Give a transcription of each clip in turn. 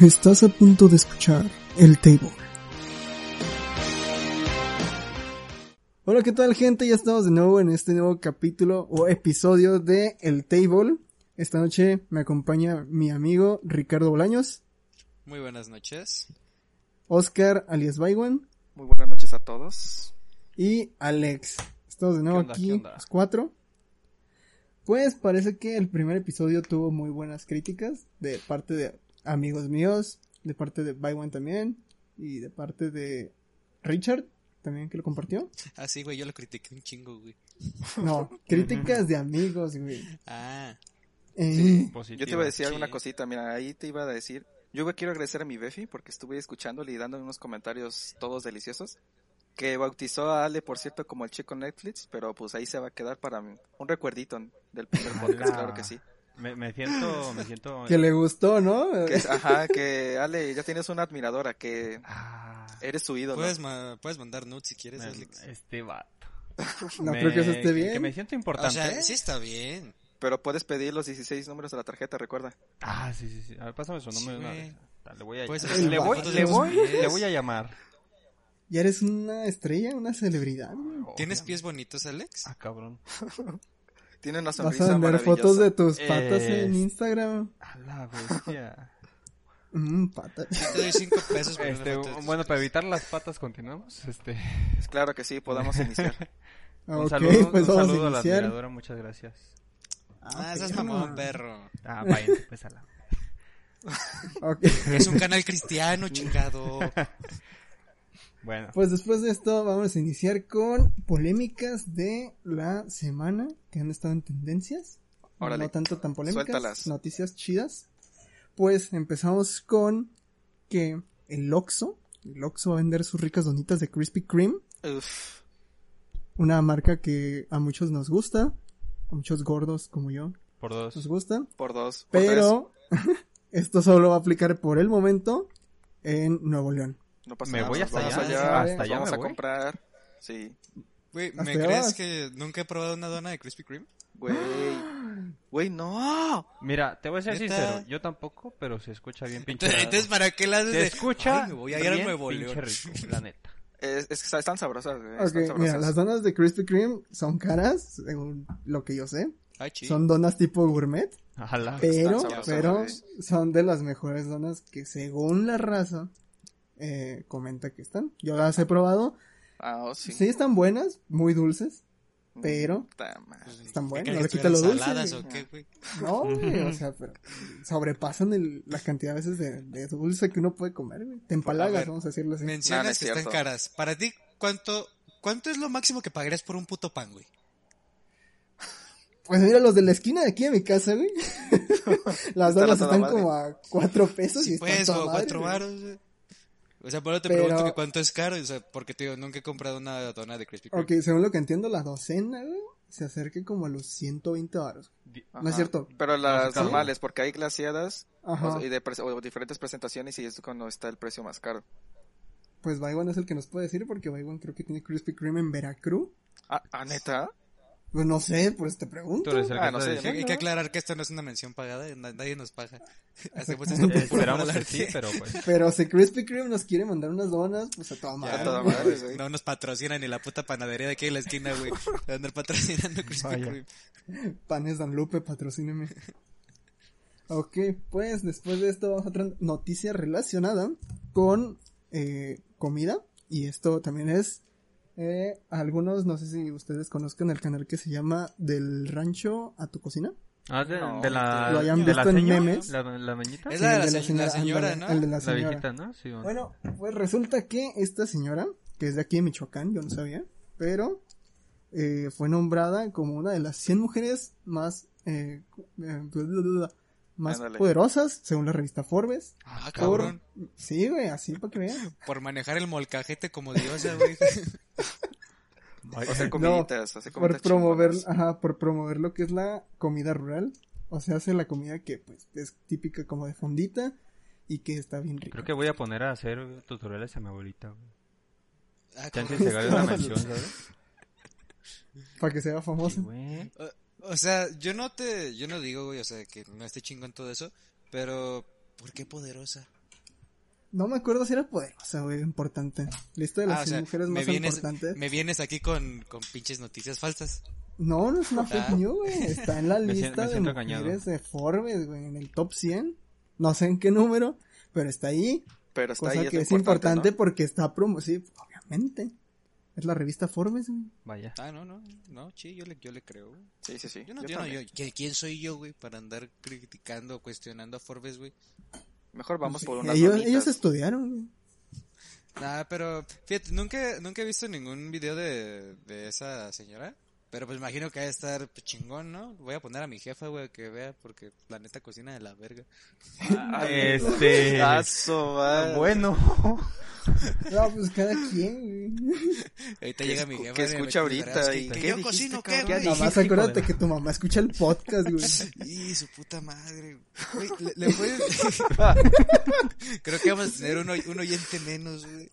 Estás a punto de escuchar El Table. Hola, ¿qué tal gente? Ya estamos de nuevo en este nuevo capítulo o episodio de El Table. Esta noche me acompaña mi amigo Ricardo Bolaños, Muy buenas noches. Oscar alias Baywan Muy buenas noches a todos. y Alex. Estamos de nuevo ¿Qué onda, aquí, los cuatro. Pues parece que el primer episodio tuvo muy buenas críticas de parte de amigos míos, de parte de Baywan también y de parte de Richard también que lo compartió. Ah, sí, güey, yo lo critiqué un chingo, güey. No, críticas de amigos, güey. Ah, Eh, Yo te iba a decir sí. alguna cosita, mira, ahí te iba a decir. Yo quiero agradecer a mi Befi porque estuve escuchándole y dándole unos comentarios todos deliciosos. Que bautizó a Ale, por cierto, como el chico Netflix, pero pues ahí se va a quedar para mí. un recuerdito del primer podcast, claro que sí. Me, me siento, me siento. que le gustó, ¿no? Que, ajá, que Ale, ya tienes una admiradora, que Ah, eres su ídolo. puedes, ma- puedes mandar nudes si quieres, me- Alex. este vato. No Me- creo que eso esté bien. Que me siento O importante. sea, sí está bien. Pero puedes pedir los 16 números de la tarjeta, recuerda. Ah, sí, sí, sí. A ver, pásame su nombre. Sí, una vez. Le voy a, Puedes le, pasar voy, le, voy, le voy a llamar. Ya eres una estrella, una celebridad. güey. ¿Tienes pies bonitos, Alex? Ah, cabrón. Tiene una Vas a vender fotos de tus patas Eh, en Instagram. A la bestia. Mm, patas. Te doy cinco pesos por Este, bueno, para evitar las patas, continuamos. Este, Claro que sí, podamos iniciar. un ok, saludo, pues un vamos saludo a a la admiradora, muchas gracias. Ah, ok. esas mamón, perro. Ah, vaya, pues a la. Ok. Es un canal cristiano, chingado. Bueno, Pues después de esto vamos a iniciar con polémicas de la semana que han estado en tendencias. Órale. No tanto tan polémicas, Suéltalas. noticias chidas. Pues empezamos con que el Oxxo, el Oxxo va a vender sus ricas donitas de Krispy Kreme, Uf, una marca que a muchos nos gusta, a muchos gordos como yo por nos dos. gusta, por dos. por pero esto solo va a aplicar por el momento en Nuevo León. No pasa Me nada, voy hasta vamos allá, allá, hasta allá vamos me a voy. comprar. Sí, Güey, ¿me crees vas. que nunca he probado una dona de Krispy Kreme? güey. Güey, no. Mira, te voy a ser Neta. sincero, yo tampoco, pero se escucha bien pinche. Entonces, ¿para qué la haces se de- escucha Ay, me voy a ir a bien Nuevo pinche León. rico, la neta. Es, es que están sabrosas, güey. Están mira, sabrosas. las donas de Krispy Kreme son caras, según lo que yo sé. Ay, sí. Son donas tipo gourmet, Ojalá. pero, sabrosas, pero güey. son de las mejores donas que según la raza eh, comenta que están. Yo las he probado. Ah, oh, sí. Sí. están buenas, muy dulces, Mm, pero. Pues, están ¿qué buenas, no le quita lo dulce. saladas güey. o qué, güey? No, güey, o sea, pero sobrepasan el- la cantidad de veces de, de dulce que uno puede comer, güey. Te empalagas, ver, vamos a decirlo así. Mencionas No, no es que están caras. Para ti, ¿cuánto, ¿cuánto es lo máximo que pagarías por un puto pan, güey? Pues mira, los de la esquina de aquí de mi casa, güey. Las a donas están madre. como a cuatro pesos y Sí, están pues, toda o madre, cuatro varos, güey. O sea, por eso te Pero- pregunto que cuánto es caro, o sea, porque te digo, nunca he comprado una dona de Krispy Kreme. Ok, según lo que entiendo, la docena, güey, se acerca como a los 120 baros. Di- No Ajá. es cierto. Pero las ¿Sí? normales, porque hay glaciadas Ajá. o, y de pre- o diferentes presentaciones y es cuando está el precio más caro. Pues Baywan es el que nos puede decir porque Baywan creo que tiene Krispy Kreme en Veracruz. Ah, ¿ah, neta? Pues no sé, pues te pregunto. Tú eres el Ah, que no sé, Hay, que aclarar que esto no es una mención pagada, na- nadie nos paga. Hacemos esto Eh, por Esperamos que sí, pero pues. Pero si Krispy Kreme nos quiere mandar unas donas, pues a toda Ya, madre. A toda madre, güey. no nos patrocinan ni la puta panadería de aquí en la esquina, güey. De andar patrocinando Krispy Vaya. Kreme. Panes Dan Lupe, patrocíneme. Ok, pues después de esto vamos a otra noticia relacionada con eh, comida. Y esto también es eh, algunos, no sé si ustedes conozcan el canal que se llama Del Rancho a tu cocina. Ah, de, No, de la. lo hayan de la visto en señora, memes. La, la doñita. Es Sí, la de la, se- la señora, ándale, ¿no? El de la La señora. viejita, ¿no? Sí, bueno. Bueno, pues resulta que esta señora, que es de aquí de Michoacán, yo no sabía, pero eh, fue nombrada como una de las 100 mujeres más eh, eh, más Ándale. poderosas, según la revista Forbes. Ah, Por... cabrón. Sí, güey, así para que vean. Por manejar el molcajete como diosa, güey. O sea, comiditas, hacer Por promover, ajá, por promover lo que es la comida rural. O sea, hace la comida que pues es típica como de fondita y que está bien rica. Creo que voy a poner a hacer tutoriales a mi abuelita, güey. Ah, se gane una mención, ¿sabes? Para que sea Sí, güey. O sea, yo no te, yo no digo, güey, o sea, que no esté chingón todo eso, pero ¿por qué poderosa? No me acuerdo si era poderosa, güey, importante. Lista de las Ah, o 100 sea, mujeres me más vienes, importantes. me vienes aquí con, con pinches noticias falsas. No, no es una Ah. fake news, güey. Está en la lista de mujeres engañado. de Forbes, güey, en el top 100. No sé en qué número, pero está ahí. Pero está Cosa ahí, que es importante ¿no? porque está promo... Sí, obviamente. Es la revista Forbes, güey. Vaya. Ah, no, no, no, sí, yo le, yo le creo, güey. Sí, sí, sí. Yo no, Yo yo no, yo- ¿quién- ¿quién soy yo, güey, para andar criticando, cuestionando a Forbes, güey? Mejor vamos por unas ellos, ellos estudiaron, güey. Nah, pero fíjate, nunca, nunca he visto ningún video de, de esa señora. Pero pues imagino que va a estar pues, chingón, ¿no? Voy a poner a mi jefa, güey, que vea, porque la neta cocina de la verga. Este. Ah, su madre. Bueno. No, pues cada quien, güey. Ahorita llega mi jefa. que escucha ahorita y que ¿qué yo dijiste, cocino, ¿qué, güey? Nada más acuérdate que tu mamá escucha el podcast, güey. Y su puta madre. Güey, le, le puedes... Creo que vamos a tener un, un oyente menos, güey.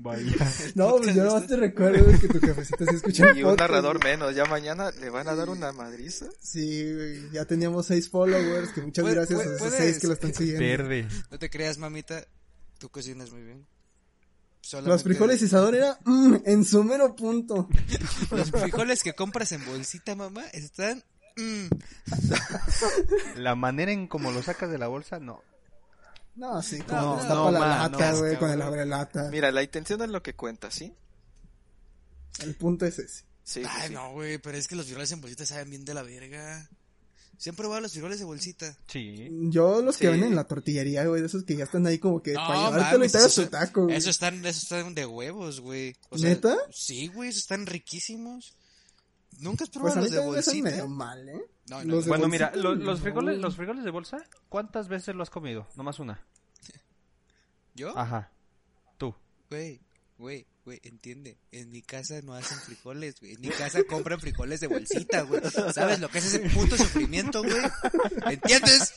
Vaya. No, pues yo nomás te recuerdo güey, que tu jefecita sí escucha el Y un podcast, narrador güey. Menos. Ya mañana le van a dar una madriza. Sí, güey. Ya teníamos seis followers, que muchas gracias a esos seis que lo están siguiendo. Verde. No te creas, mamita. Tú cocinas muy bien. Los frijoles Isadora era mm, en su mero punto. Los frijoles que compras en bolsita, mamá, están... mm. La manera en como lo sacas de la bolsa, no. No, sí, como No, está no, para la ma, lata, no, güey, con el cabrón. abre lata. Mira, la intención es lo que cuenta, ¿sí? El punto es ese. Sí, Ay, sí. no, güey, pero es que los frijoles en bolsita saben bien de la verga. ¿Se han probado los frijoles de bolsita? Sí. Yo los que Sí. venden en la tortillería, güey, de esos que ya están ahí como que No, para llevártelo y te hagas tu taco, güey. Esos están, esos están de huevos, güey. O sea, ¿Neta? Sí, güey, esos están riquísimos. ¿Nunca has Pues probado a mí los de bolsita? medio mal, ¿eh? No, no, Los de no. Bueno, mira, bolsita, los no. frijoles, los frijoles de bolsa, ¿cuántas veces lo has comido? Nomás una. ¿Yo? Ajá. Tú. Güey, güey, güey, entiende. En mi casa no hacen frijoles, güey. En mi casa compran frijoles de bolsita, güey. ¿Sabes lo que es ese puto sufrimiento, güey? ¿Entiendes?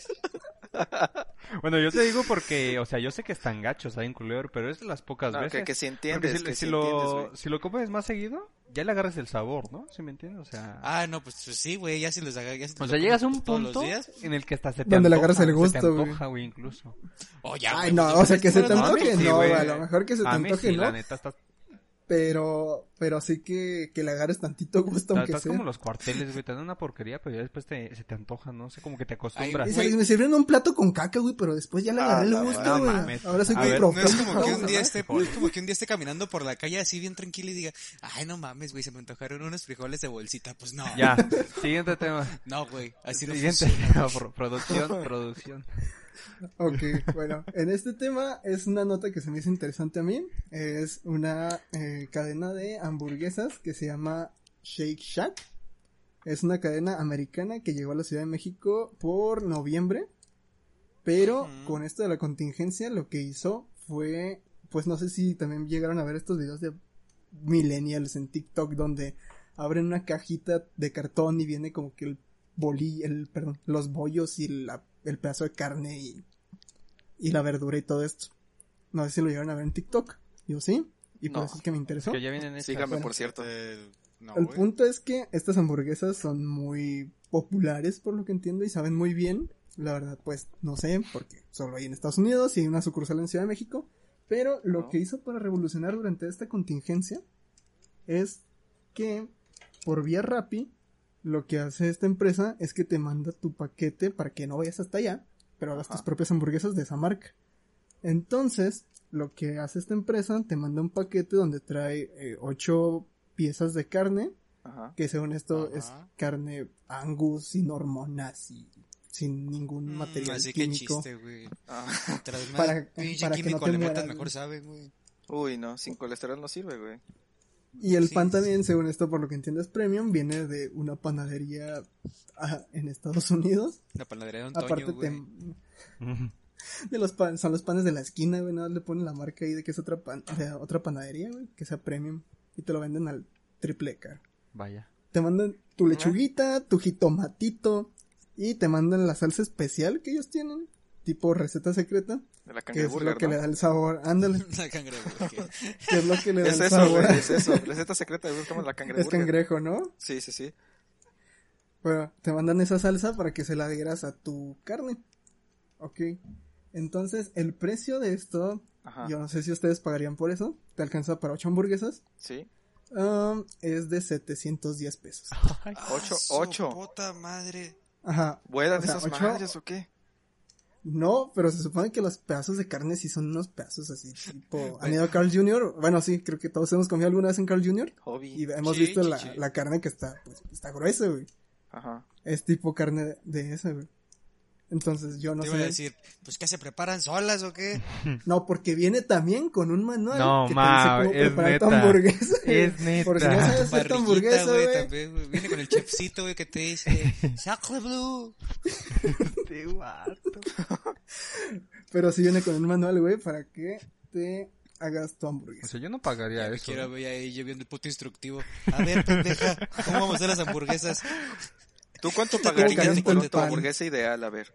Bueno, yo te digo porque, o sea, yo sé que están gachos ahí en culebro, pero es de las pocas No, veces. que, que si entiendes, si, que si si lo, entiendes, güey. si lo comes más seguido, ya le agarras el sabor, ¿no? ¿Sí me entiendes? O sea, Ah, no, pues, pues sí, güey, ya si los si o sea, llegas a un punto días. en el que hasta se te Donde le antoja, agarras el se gusto, te güey. antoja, güey, incluso. Oh, ya, Ay, güey, no, pues, o sea, que se te antoje, sí, no, a lo mejor que se te antoje, sí, ¿no? la neta, estás, Pero, pero sí que, que le agarres tantito gusto, aunque estás sea. como los cuarteles, güey, te dan una porquería, pero ya después te, se te antoja, ¿no? sé, como que te acostumbras. Y Güey. se- me sirvieron un plato con caca, güey, pero después ya le Ah, agarré el la gusto, güey. No mames. Ahora soy ver, No profundo. es como que un día esté, no es como que un día esté caminando por la calle así bien tranquilo y diga, ay no mames, güey, se me antojaron unos frijoles de bolsita, pues no. Ya, siguiente tema. No, güey, así no Siguiente funciona. tema, pro- producción, producción. Ok, bueno, en este tema es una nota que se me hizo interesante a mí. Es una eh, cadena de hamburguesas que se llama Shake Shack. Es una cadena americana que llegó a la Ciudad de México por noviembre. Pero con esto de la contingencia lo que hizo fue, pues no sé si también llegaron a ver estos videos de millennials en TikTok donde abren una cajita de cartón y viene como que el bolí, el, perdón, los bollos y la- el pedazo de carne y, y la verdura y todo esto. No sé si lo llegaron a ver en TikTok. Yo sí. Y por No. eso es que me interesó. Que ya vienen Bueno. por cierto. Eh, no, El güey. punto es que estas hamburguesas son muy populares, por lo que entiendo, y saben muy bien. La verdad, pues, no sé, porque solo hay en Estados Unidos y hay una sucursal en Ciudad de México. Pero lo No. que hizo para revolucionar durante esta contingencia es que por vía Rappi, lo que hace esta empresa es que te manda tu paquete para que no vayas hasta allá, pero hagas tus propias hamburguesas de esa marca. Entonces, lo que hace esta empresa, te manda un paquete donde trae eh, ocho piezas de carne, Ajá. que según esto Ajá. es carne angus sin hormonas y sin ningún Mm, material así que químico. chiste, güey. Ah. Más Para- que no químico te le mejor saben, güey. Uy, no, sin colesterol no sirve, güey. Y el Sí, pan sí. también, según esto, por lo que entiendo, es premium, viene de una panadería en Estados Unidos. La panadería de un Aparte, te- de los pan, son los panes de la esquina, güey. Nada más le ponen la marca ahí de que es otra, pan, de otra panadería, güey, que sea premium. Y te lo venden al triple caro. Vaya. Te mandan tu lechuguita, tu jitomatito. Y te mandan la salsa especial que ellos tienen. Tipo receta secreta. De la Que es lo cangreburger, que ¿no? le da el sabor. Ándale. La cangreburger. Que es lo que le da Es el eso, sabor. güey, es eso. Receta secreta de la Es cangreburger. cangrejo, ¿no? Sí, sí, sí. Bueno, te mandan esa salsa para que se la adhieras a tu carne. Ok. Entonces, el precio de esto, Ajá. yo no sé si ustedes pagarían por eso. Te alcanza para 8 hamburguesas. Sí. um, es de 710 pesos. Ocho, Ah, su ocho. puta madre. Ajá. ¿Vuelan O sea, esas ocho- madres o qué? No, pero se supone que los pedazos de carne sí son unos pedazos así, tipo... ¿Han ido a Carl Jr.? Bueno, sí, creo que todos hemos comido alguna vez en Carl Jr. Hobby. Y hemos Sí, visto sí, la, sí. la carne que está, pues, está gruesa, güey. Ajá. Es tipo carne de, de esa, güey. Entonces, yo no Te sé... iba a decir, pues que se preparan solas o qué. No, porque viene también con un manual No, que ma, te dice cómo es preparar tu neta. hamburguesa. Es neta. Por si no sabes hacer tu hamburguesa, güey, güey. también, güey. Viene con el chefcito, güey, que te dice, Sacre Blue. Este vato. Pero sí viene con un manual, güey, para que te hagas tu O hamburguesa. sea, yo no pagaría Me eso. quiero ver ahí yo viendo el puto instructivo. A ver, pendeja, ¿cómo vamos a hacer las hamburguesas? ¿Tú cuánto pagarías por tu hamburguesa ideal? A ver.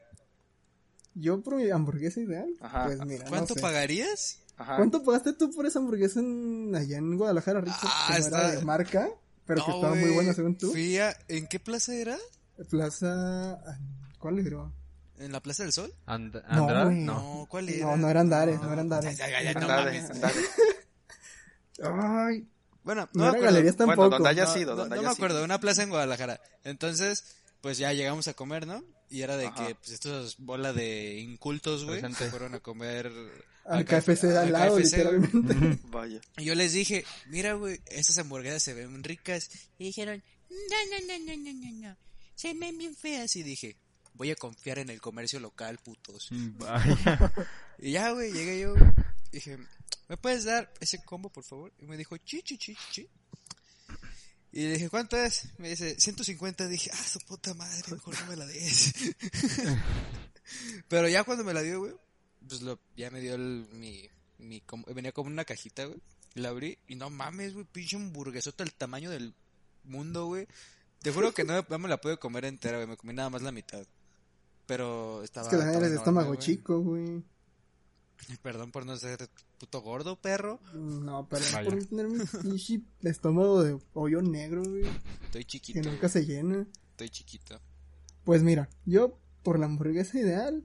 Yo por mi hamburguesa ideal, Ajá. pues mira, no ¿Cuánto sé. pagarías? Ajá. ¿Cuánto pagaste tú por esa hamburguesa en, allá en Guadalajara, Richard? Ah, que no está- era de marca, pero que No, estaba muy buena según tú. Fui a- ¿En qué plaza era? Plaza... ah, ¿Cuál era? ¿En la Plaza del Sol? And No, ¿Andrade? güey. No. No, ¿cuál era? No, no era Andares, no era Andares. Ay, ay, ay, no Andale, mames. andale. Ay, Bueno, no, no, me era acuerdo. galerías tampoco. Bueno, donde haya No, sido, no, donde no haya me acuerdo, sido. una plaza en Guadalajara. Entonces, pues ya llegamos a comer, ¿no? Y era de Ajá. que, pues, estos bola de incultos, güey, se fueron a comer... Al KFC, KFC de al lado, KFC, literalmente. Vaya. Y yo les dije, mira, güey, estas hamburguesas se ven ricas. Y dijeron, no, no, no, no, no, no, no. Se ven bien feas. Y dije, voy a confiar en el comercio local, putos. Vaya. Y ya, güey, llegué yo. Dije, ¿me puedes dar ese combo, por favor? Y me dijo, chi, chi, chi, chi. Y le dije, ¿cuánto es? Me dice, 150. Dije, ah, su puta madre, mejor no me la des. Pero ya cuando me la dio, güey, pues lo, ya me dio el, mi, mi, com- venía como una cajita, güey. La abrí y no mames, güey, pinche hamburguesota el tamaño del mundo, güey. Te juro que no, no me la pude comer entera, güey, me comí nada más la mitad. Pero estaba... Es que estaba eres de estómago chico, güey. Perdón por no ser puto gordo, perro. No, pero no Vaya. por tener mi pinche estómago de pollo negro, güey. Estoy Que chiquito, nunca se llena. estoy chiquito. Pues mira, yo por la hamburguesa ideal.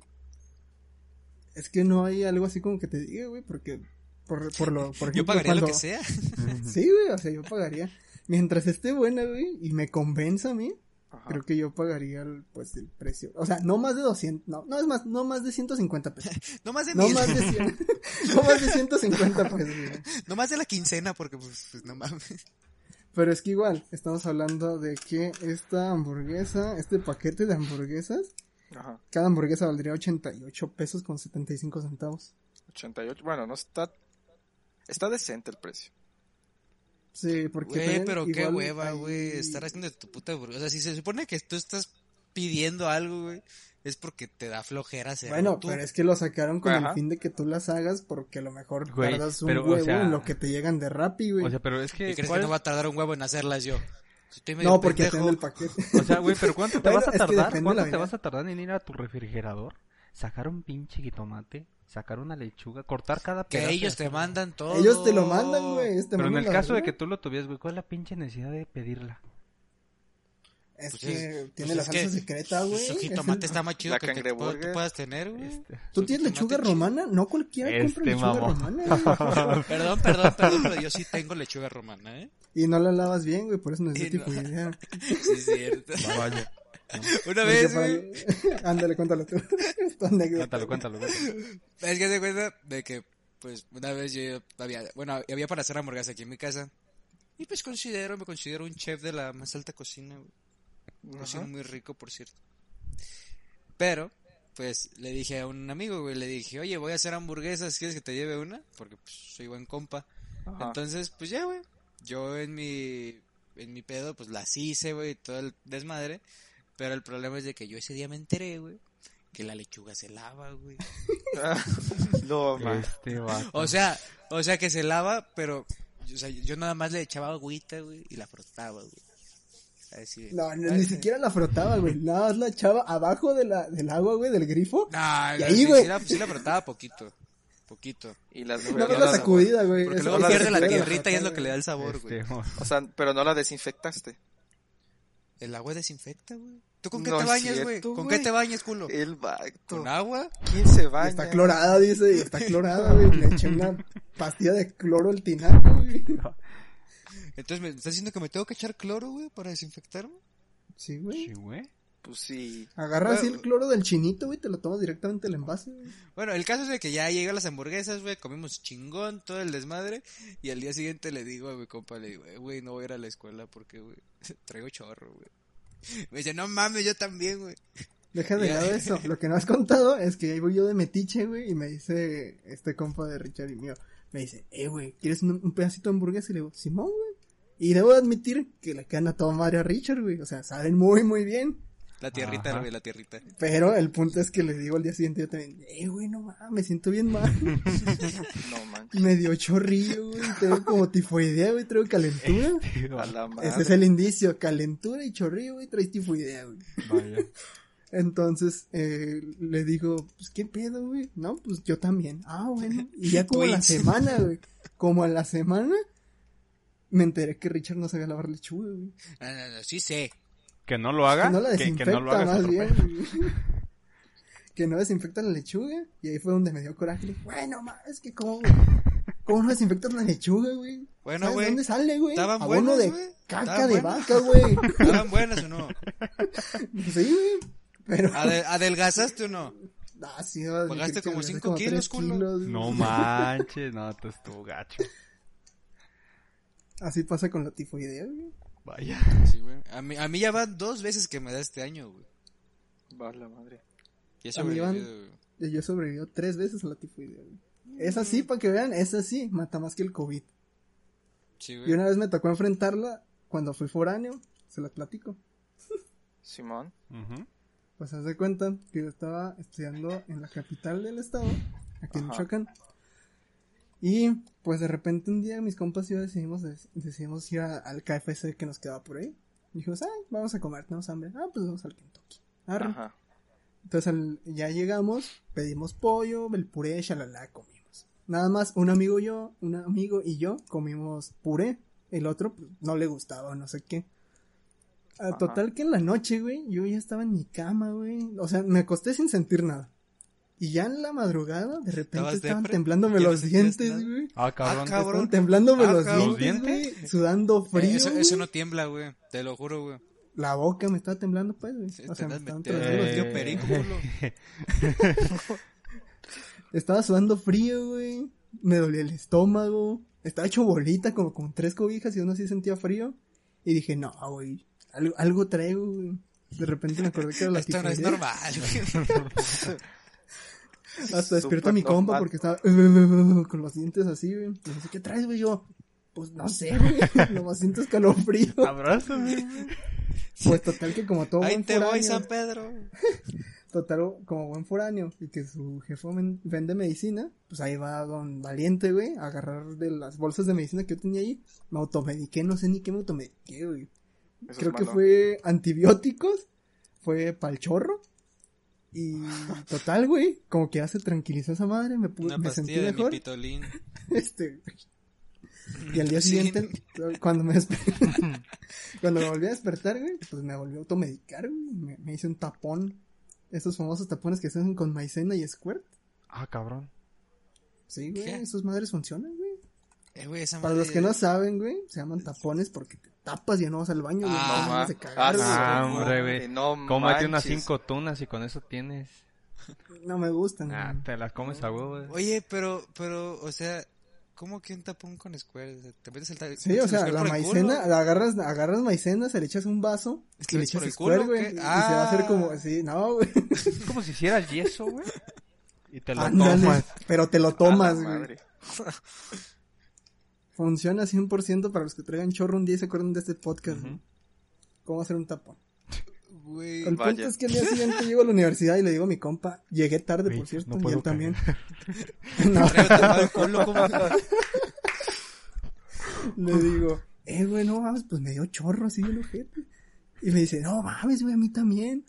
Es que no hay algo así como que te diga, güey, porque. Por, por lo, por ejemplo, Yo pagaría lo cuando- que sea. Sí, güey, o sea, yo pagaría. Mientras esté buena, güey, y me convenza a mí, Ajá. creo que yo pagaría el, pues el precio. O sea, no más de 200, no, no es más, no más de 150 pesos. No más de No mil. más de 100, no más de 150 pesos. No más de la quincena, porque pues, pues, no mames. Pero es que igual, estamos hablando de que esta hamburguesa, este paquete de hamburguesas, Ajá. cada hamburguesa valdría 88 pesos con 75 centavos. 88. Bueno, no está. Está decente el precio. Sí, porque Güey, pero qué hueva, güey. Estar haciendo tu puta hamburguesa. O sea, si se supone que tú estás pidiendo algo, güey, es porque te da flojera hacerlo Bueno, tú. pero es que lo sacaron con Ajá. el fin de que tú las hagas porque a lo mejor Güey, tardas un pero, o huevo sea- en lo que te llegan de Rappi, güey. O sea, pero es ¿Y que... crees ¿cuál que no va a tardar un huevo en hacerlas yo? Si no, porque tiene el paquete. O sea, güey, pero ¿cuánto te Bueno, vas a tardar? ¿Cuánto te vida. vas a tardar en ir a tu refrigerador? Sacar un pinche jitomate, sacar una lechuga, cortar cada Que pedazo. ellos te mandan todo. Ellos te lo mandan, güey. Pero en el caso de que tú lo tuvieras, güey, ¿cuál es la pinche necesidad de pedirla? Es Pues que es- tiene pues la es que salsa secreta, güey. Su Es jitomate el- está más chido La que el que tú puedas tener, güey. Este... ¿Tú tienes lechuga chido. romana? No cualquiera compra Este lechuga mamón. romana. Perdón, perdón, perdón, pero yo sí tengo lechuga romana, ¿eh? y no la lavas bien, güey, por eso necesito no. tipo de idea. Sí, es cierto. Vaya. Una vez, güey. Ándale, cuéntalo tú. Cuéntalo, cuéntalo. Es que se cuenta de que, pues, una vez yo había, bueno, había para hacer hamburguesas aquí en mi casa. Y pues considero, me considero un chef de la más alta cocina, güey. Cocino muy rico, por cierto. Pero, pues, le dije a un amigo, güey, le dije, oye, voy a hacer hamburguesas, ¿quieres que te lleve una? Porque, pues, soy buen compa. Ajá. Entonces, pues ya, güey. yo en mi, en mi pedo, pues las hice, güey, todo el desmadre. Pero el problema es de que yo ese día me enteré, güey, que la lechuga se lava, güey. no, man. Este. O sea, o sea que se lava, pero, o sea, yo nada más le echaba agüita, güey, y la frotaba, güey. Así. No, no, ni siquiera la frotaba, güey. Nada más la echaba abajo de la, del agua, güey, del grifo. No, Y ahí, sí, güey. sí la, sí la frotaba poquito. Poquito. Y las No, pero la sacudida, güey. Porque luego pierde la tierrita y es lo que le da el sabor, güey. Este, mo- O sea, pero no la desinfectaste. El agua desinfecta, güey. ¿Tú con qué No te bañas, güey? ¿Con qué te bañas, culo? El vato. ¿Con agua? ¿Quién se Y baña? está clorada, dice, y está clorada, güey. Le eché una pastilla de cloro al tinaco, güey. Entonces, ¿me estás diciendo que me tengo que echar cloro, güey, para desinfectarme? Sí, güey. Sí, güey. Pues sí. Agarras así Bueno. el cloro del chinito, güey, te lo tomas directamente del envase, güey. Bueno, el caso es de que ya llegan las hamburguesas, güey, comimos chingón, todo el desmadre, y al día siguiente le digo a mi compa, le digo, "Eh, güey, no voy a ir a la escuela porque, güey, traigo chorro, güey. Me dice, no mames, yo también, güey. Deja de lado eso. Lo que no has contado es que ahí voy yo de metiche, güey, y me dice este compa de Richard y mío. Me dice, eh, güey, ¿quieres un, un pedacito de hamburguesa? Y le digo, Simón, güey. Y debo admitir que le quedan a toda madre a Richard, güey. O sea, saben muy, muy bien. La tierrita, Ajá. güey, la tierrita. Pero el punto es que le digo al día siguiente yo también, eh, güey, no mames, me siento bien mal. No, man. me dio chorrillo, güey. Tengo como tifoidea, güey, traigo calentura. A la madre. Ese es el indicio, calentura y chorrillo, güey, traes tifoidea, güey. Vaya. Entonces, eh, le digo, pues, ¿qué pedo, güey? No, pues, yo también. Ah, bueno. Y ya como a la semana, güey. Como a la semana, me enteré que Richard no sabía lavar lechuga, güey. No, no, sí sé. Que no lo haga. Que no la desinfecta, que no lo haga más bien. que no desinfecta la lechuga. Y ahí fue donde me dio coraje. Le dije, bueno, más, es que cómo, ¿cómo no desinfectas la lechuga, güey? Bueno, ¿Sabes güey, de dónde sale, güey? estaban Abono buenas, de güey. caca de buenas. vaca, güey. ¿Estaban buenas o no? sí, güey. Pero... Ade- ¿Adelgazaste o no? Ah, sí, no, Pagaste como me cinco tres kilos, culo. kilos, No manches, no, te estuvo gacho. Así pasa con la tifoidea, güey. Vaya. Sí, güey. A mí, a mí ya van dos veces que me da este año, güey. Va la madre. Y he A mí van- sobrevivido. Yo he sobrevivido tres veces a la tifoidea, güey. Es así, para que vean, es así, mata más que el COVID. Sí, Y una vez me tocó enfrentarla cuando fui foráneo, se las platico. Simón. Pues haz de cuenta que yo estaba estudiando en la capital del estado, aquí en Ajá. Michoacán. Y pues de repente un día mis compas y yo decidimos, decidimos ir a- al KFC que nos quedaba por ahí. Dijimos, ah, vamos a comer, tenemos hambre. Ah, pues vamos al Kentucky. Arre. Ajá. Entonces al- ya llegamos, pedimos pollo, el puré, shalala, comimos. Nada más un amigo y yo, un amigo y yo comimos puré. El otro pues, no le gustaba no sé qué. Ah, Ajá. total que en la noche, güey, yo ya estaba en mi cama, güey. O sea, me acosté sin sentir nada. Y ya en la madrugada, de repente ¿Estabas estaban temblándome ¿Ya no los sentías dientes, güey. Ah, cabrón. Ah, cabrón. Estaban temblándome Ah, los cabrón. ¿Los dientes, güey. Sudando frío, Eh, eso, no tiembla, güey. Te lo juro, güey. La boca me estaba temblando, pues, güey. O sea, me estaban temblando los los Eh. Estaba sudando frío, güey. Me dolía el estómago. Estaba hecho bolita como con tres cobijas y uno así sentía frío. Y dije, no, güey. Algo, algo traigo, güey. De repente me acordé que era la Esto no es normal, güey. Hasta despierta Súper mi compa porque estaba con los dientes así, güey. Y dice, ¿qué traes, güey? Yo, pues no sé, güey. Nomás siento escalofrío. Abrázame. Pues total que como todo Ahí buen te voy. San Pedro. Total, como buen foráneo y que su jefe ven- vende medicina, pues ahí va don Valiente, güey, a agarrar de las bolsas de medicina que yo tenía ahí. Me automediqué, no sé ni qué me automediqué, güey. Eso Creo que fue antibióticos, fue pa'l chorro. Y total, güey, como que ya se tranquilizó esa madre, me, Una me sentí mi mejor. pitolín. Este, y al día Sí. siguiente, cuando me desperté, cuando me volví a despertar, güey, pues me volví a automedicar, güey. Me, me hice un tapón. Esos famosos tapones que se hacen con maicena y squirt. Ah, cabrón. Sí, güey, ¿Qué? esas madres funcionan, güey. Eh, güey, esa Para madre- los que no saben, güey, se llaman tapones porque te tapas y ya no vas al baño, güey. Ah, no cagar, güey. Ah, su hombre, güey. No Cómete unas cinco tunas y con eso tienes. No me gustan. Ah, güey. te las comes a huevo. güey. Oye, pero, pero, o sea, ¿cómo que un tapón con square? ¿Te metes el ta- Sí, metes o sea, square la maicena, culo? agarras, agarras maicena, se le echas un vaso ¿Es que le echas o güey. Y se va a hacer como, Ah. sí, no, güey. Es como si hicieras yeso, güey. Y te lo Ándale, tomas. pero te lo la tomas, güey. Funciona 100% para los que traigan chorro un día y se acuerdan de este podcast. Güey. ¿Cómo hacer un tapón? El punto es que el día siguiente llego a la universidad y le digo a mi compa, llegué tarde, por cierto, no y él también. No, le digo, eh, güey, no mames, pues me dio chorro así el ojete. Y me dice, no mames, güey, a mí también.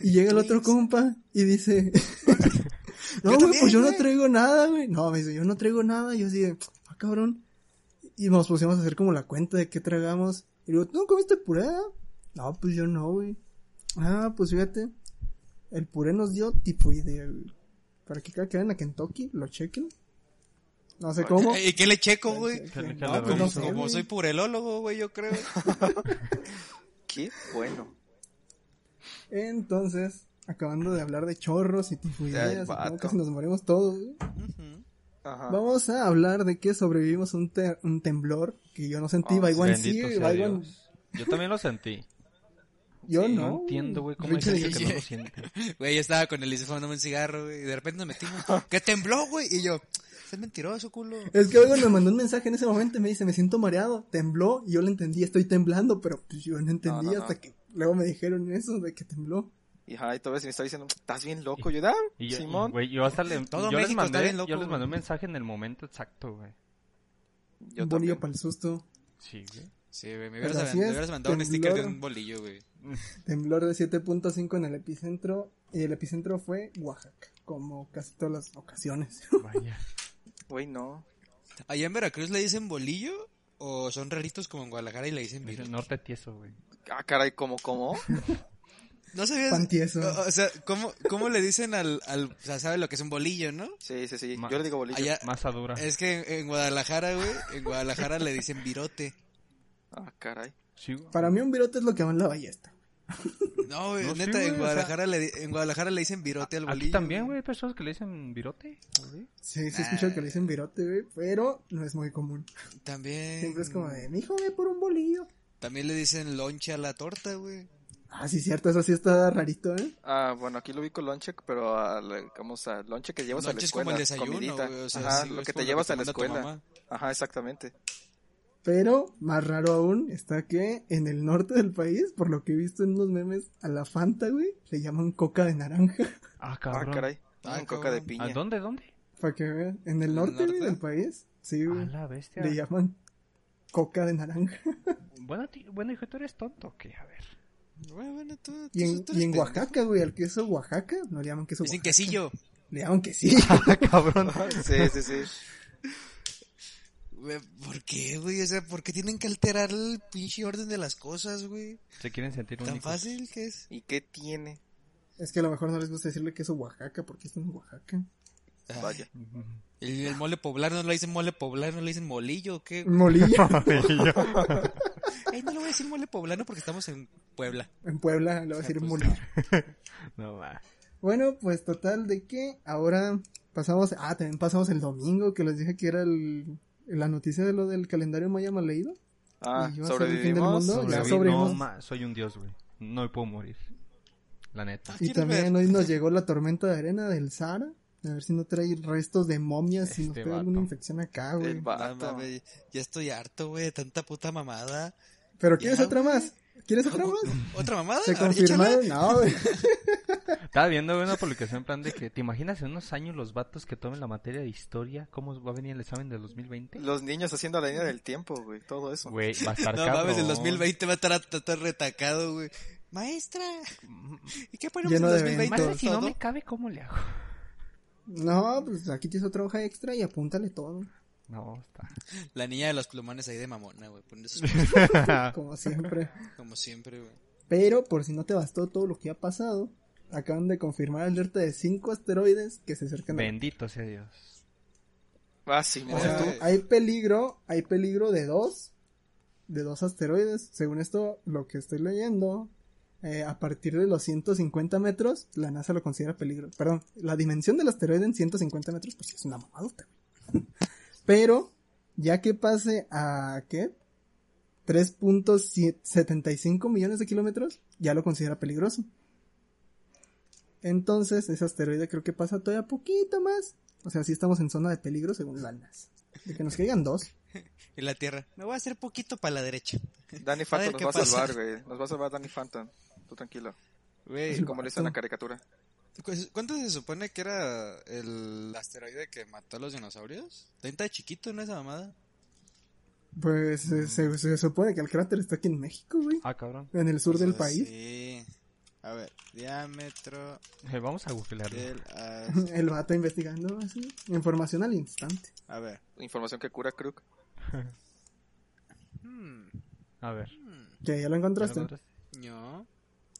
Y llega el otro compa y dice, no, güey, pues yo no traigo nada, güey. No, me dice, yo no traigo nada. Y yo así de, ah, cabrón. Y nos pusimos a hacer como la cuenta de qué tragamos. Y digo, ¿tú no comiste puré? No, pues yo no, güey. Ah, pues fíjate. El puré nos dio tifoidea, güey. Para que cada que vayan a Kentucky lo chequen. No sé cómo. ¿Y qué le checo, güey? No, pues no sé, como soy purelólogo, güey, yo creo. Qué bueno. Entonces, acabando de hablar de chorros y Ay, tifoideas, casi nos morimos todos, güey. Ajá. vamos a hablar de que sobrevivimos un, te- un temblor que yo no sentí. Oh, Baiwan sí, Baiwan-. Yo también lo sentí. yo Sí, no. No entiendo, güey, cómo gente que no lo siente. Güey, yo estaba con Elise fumando un cigarro, güey, y de repente nos metimos. ¡Que tembló, güey! Y yo, es mentiroso, culo. Es que Baiwan me mandó un mensaje en ese momento y me dice, me siento mareado, tembló, y yo le entendí, estoy temblando, pero pues yo no entendí No, no, hasta no. que luego me dijeron eso de que tembló. Y ajá, y todo eso me está diciendo, ¿estás bien loco? Yo, ah, Y yo, y, Simón. güey, yo hasta le, Todo yo les mandé, bien loco, yo les mandé un mensaje en el momento exacto, güey. yo un bolillo para el susto. Sí, güey. Sí, güey, me hubieras, me mandado un sticker de temblor. un bolillo, güey. Temblor de 7.5 en el epicentro, y el epicentro fue Oaxaca, como casi todas las ocasiones. Vaya. Güey, no. ¿Allá en Veracruz le dicen bolillo? ¿O son raritos como en Guadalajara y le dicen Es virus? el norte tieso, güey. Ah, caray, ¿cómo, cómo? No sabías. Pan tieso. O, o sea, ¿cómo, ¿cómo le dicen al, al. O sea, sabe lo que es un bolillo, ¿no? Sí, sí, sí. Ma- Yo le digo bolillo. Allá. Masa dura. Es que en, en Guadalajara, güey. En Guadalajara le dicen virote. Ah, caray. Sí. Para mí un virote es lo que va en la ballesta. No, güey, No, sí, neta, güey, en o Guadalajara, le, en Guadalajara le dicen virote al bolillo. Aquí también, güey, hay personas que le dicen virote. güey. Sí, sí escucho que le dicen virote, güey, pero no es muy común. También. Siempre es como de, mi hijo ve por un bolillo. También le dicen lonche a la torta, güey. Ah, sí, cierto, eso sí está rarito, ¿eh? Ah, bueno, aquí lo vi con lonche, pero al, vamos a lonche que llevas a la Lonche es escuela. como el desayuno, comidita. güey. O sea, Ajá, sí, lo que te llevas a la escuela. Ajá, exactamente. Pero más raro aún está que en el norte del país, por lo que he visto en unos memes, a la Fanta, güey, le llaman coca de naranja. Ah, Ah, cabrón. caray. Ah, coca de piña. ¿A dónde, dónde? Para que vean, en el el norte, güey, del país, sí, A güey, la bestia. le llaman coca de naranja. Bueno, ti- bueno, hijo, tú eres tonto, ¿o ¿qué? A ver. Bueno, bueno, tú, Y en, tú y en. Oaxaca, güey, al queso Oaxaca, no le llaman queso Dicen Oaxaca. quesillo. Le llaman quesillo. cabrón. Sí, sí, sí. ¿Por qué, güey? O sea, ¿por qué tienen que alterar el pinche orden de las cosas, güey? Se quieren sentir Tan únicos. fácil que es. ¿Y qué tiene? es que a lo mejor no les gusta decirle queso Oaxaca porque están en Oaxaca. Ay, Vaya. Ujú. El, el mole poblano no le dicen mole poblano, le dicen molillo, ¿o qué? Molillo. Ay, no le voy a decir mole poblano porque estamos en Puebla. en Puebla le va a decir pues, molillo. No, va. Bueno, pues total de que ahora pasamos, ah, también pasamos el domingo que les dije que era el, la noticia de lo del calendario maya mal leído. Ah, Y el fin del sobrevivimos. mundo. sobrevivimos. No, ma, soy un dios, güey. No me puedo morir. La neta. Y ¿Quieres también ver? hoy nos llegó la tormenta de arena del Sahara. A ver si no trae restos de momias, si nos Este trae alguna infección acá, güey. No, ya estoy harto, güey, de tanta puta mamada. Pero ¿quieres Ya, otra güey. más? ¿Quieres otra más? ¿Otra mamada? ¿Se A ver, confirmaron? No, güey. Estaba viendo una publicación en plan de que, ¿te imaginas en unos años los vatos que tomen la materia de historia? ¿Cómo va a venir el examen del 2020? Los niños haciendo la línea del tiempo, güey. Todo eso. Güey, va a estar No cabrón. mames, el 2020 va a estar, a estar retacado, güey. Maestra, ¿y qué ponemos Lleno en de 2020? eventos. Maestra, si no me cabe, ¿cómo le hago? No, pues aquí tienes otra hoja extra y apúntale todo. No, está. La niña de los plumones ahí de mamona, güey. Esos Como siempre. como siempre, güey. Pero por si no te bastó todo lo que ha pasado, acaban de confirmar alerta de cinco asteroides que se acercan a Bendito sea Dios. Ah. O sea, hay peligro, hay peligro de dos, de dos asteroides. Según esto, lo que estoy leyendo, eh, a partir de los 150 metros, la NASA lo considera peligro. Perdón, la dimensión del asteroide en 150 metros, pues es una mamadota. Pero, ya que pase a, ¿qué? 3.75 millones de kilómetros, ya lo considera peligroso. Entonces, ese asteroide creo que pasa todavía poquito más. O sea, sí estamos en zona de peligro según la NASA. De que nos caigan dos. Y la Tierra, me voy a hacer poquito para la derecha. Danny Phantom nos va a salvar, güey. Nos va a salvar Danny Phantom. Tú tranquilo. Güey, Como le hizo en la caricatura. ¿Cu- ¿cuánto se supone que era el asteroide que mató a los dinosaurios? ¿Está chiquito, no esa mamada? Pues eh, se, se supone que el cráter está aquí en México, güey. Ah, cabrón. En el sur O sea, del país. Sí. A ver, diámetro Eh, vamos a googlearlo. del... El vato investigando así. Información al instante. A ver. Información que cura Crook. Hmm, A ver. ¿Ya, ya lo ¿ya lo encontraste? encontraste? No,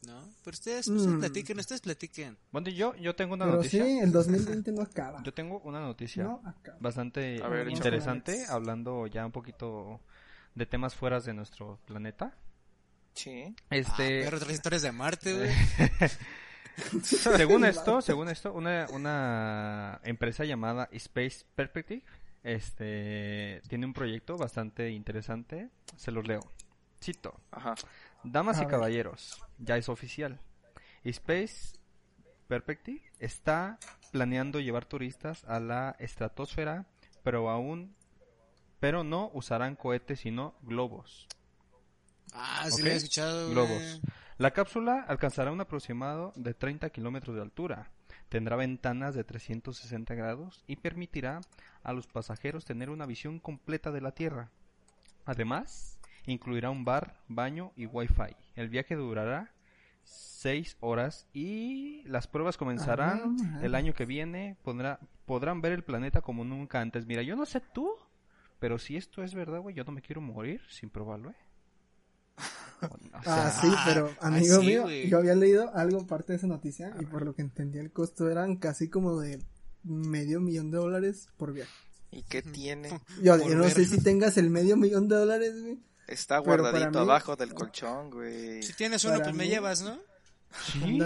no. Pero ustedes, ustedes Mm. platiquen, ustedes platiquen. Bueno, yo, yo tengo una Pero noticia. sí, el 2020 no acaba. Yo tengo una noticia No acaba. bastante ver, interesante, hablando ya un poquito de temas fuera de nuestro planeta. Sí. Este, Ah, pero otras historias de Marte, güey. según esto, según esto, una, una empresa llamada Space Perspective, este, tiene un proyecto bastante interesante. Se los leo. Cito. Ajá. Damas A y ver. caballeros, ya es oficial. Space Perspective está planeando llevar turistas a la estratosfera, pero aún, pero no usarán cohetes sino globos. Ah, sí Ok. lo he escuchado. Globos. La cápsula alcanzará un aproximado de 30 kilómetros de altura. Tendrá ventanas de 360 grados y permitirá a los pasajeros tener una visión completa de la Tierra. Además, incluirá un bar, baño y wifi. El viaje durará 6 horas y las pruebas comenzarán Ah, el año que viene. Podrá- podrán ver el planeta como nunca antes. Mira, yo no sé tú, pero si esto es verdad, güey, yo no me quiero morir sin probarlo, ¿eh? O sea, Ah, sí, pero ah, amigo sí, mío, yo había leído algo parte de esa noticia y por lo que entendí el costo eran casi como de medio millón de dólares por viaje. ¿Y qué tiene? Yo, no ver. sé si tengas el medio millón de dólares, güey. Está guardadito mí- abajo del colchón, güey. Si tienes uno, Para pues me llevas, ¿no? Sí,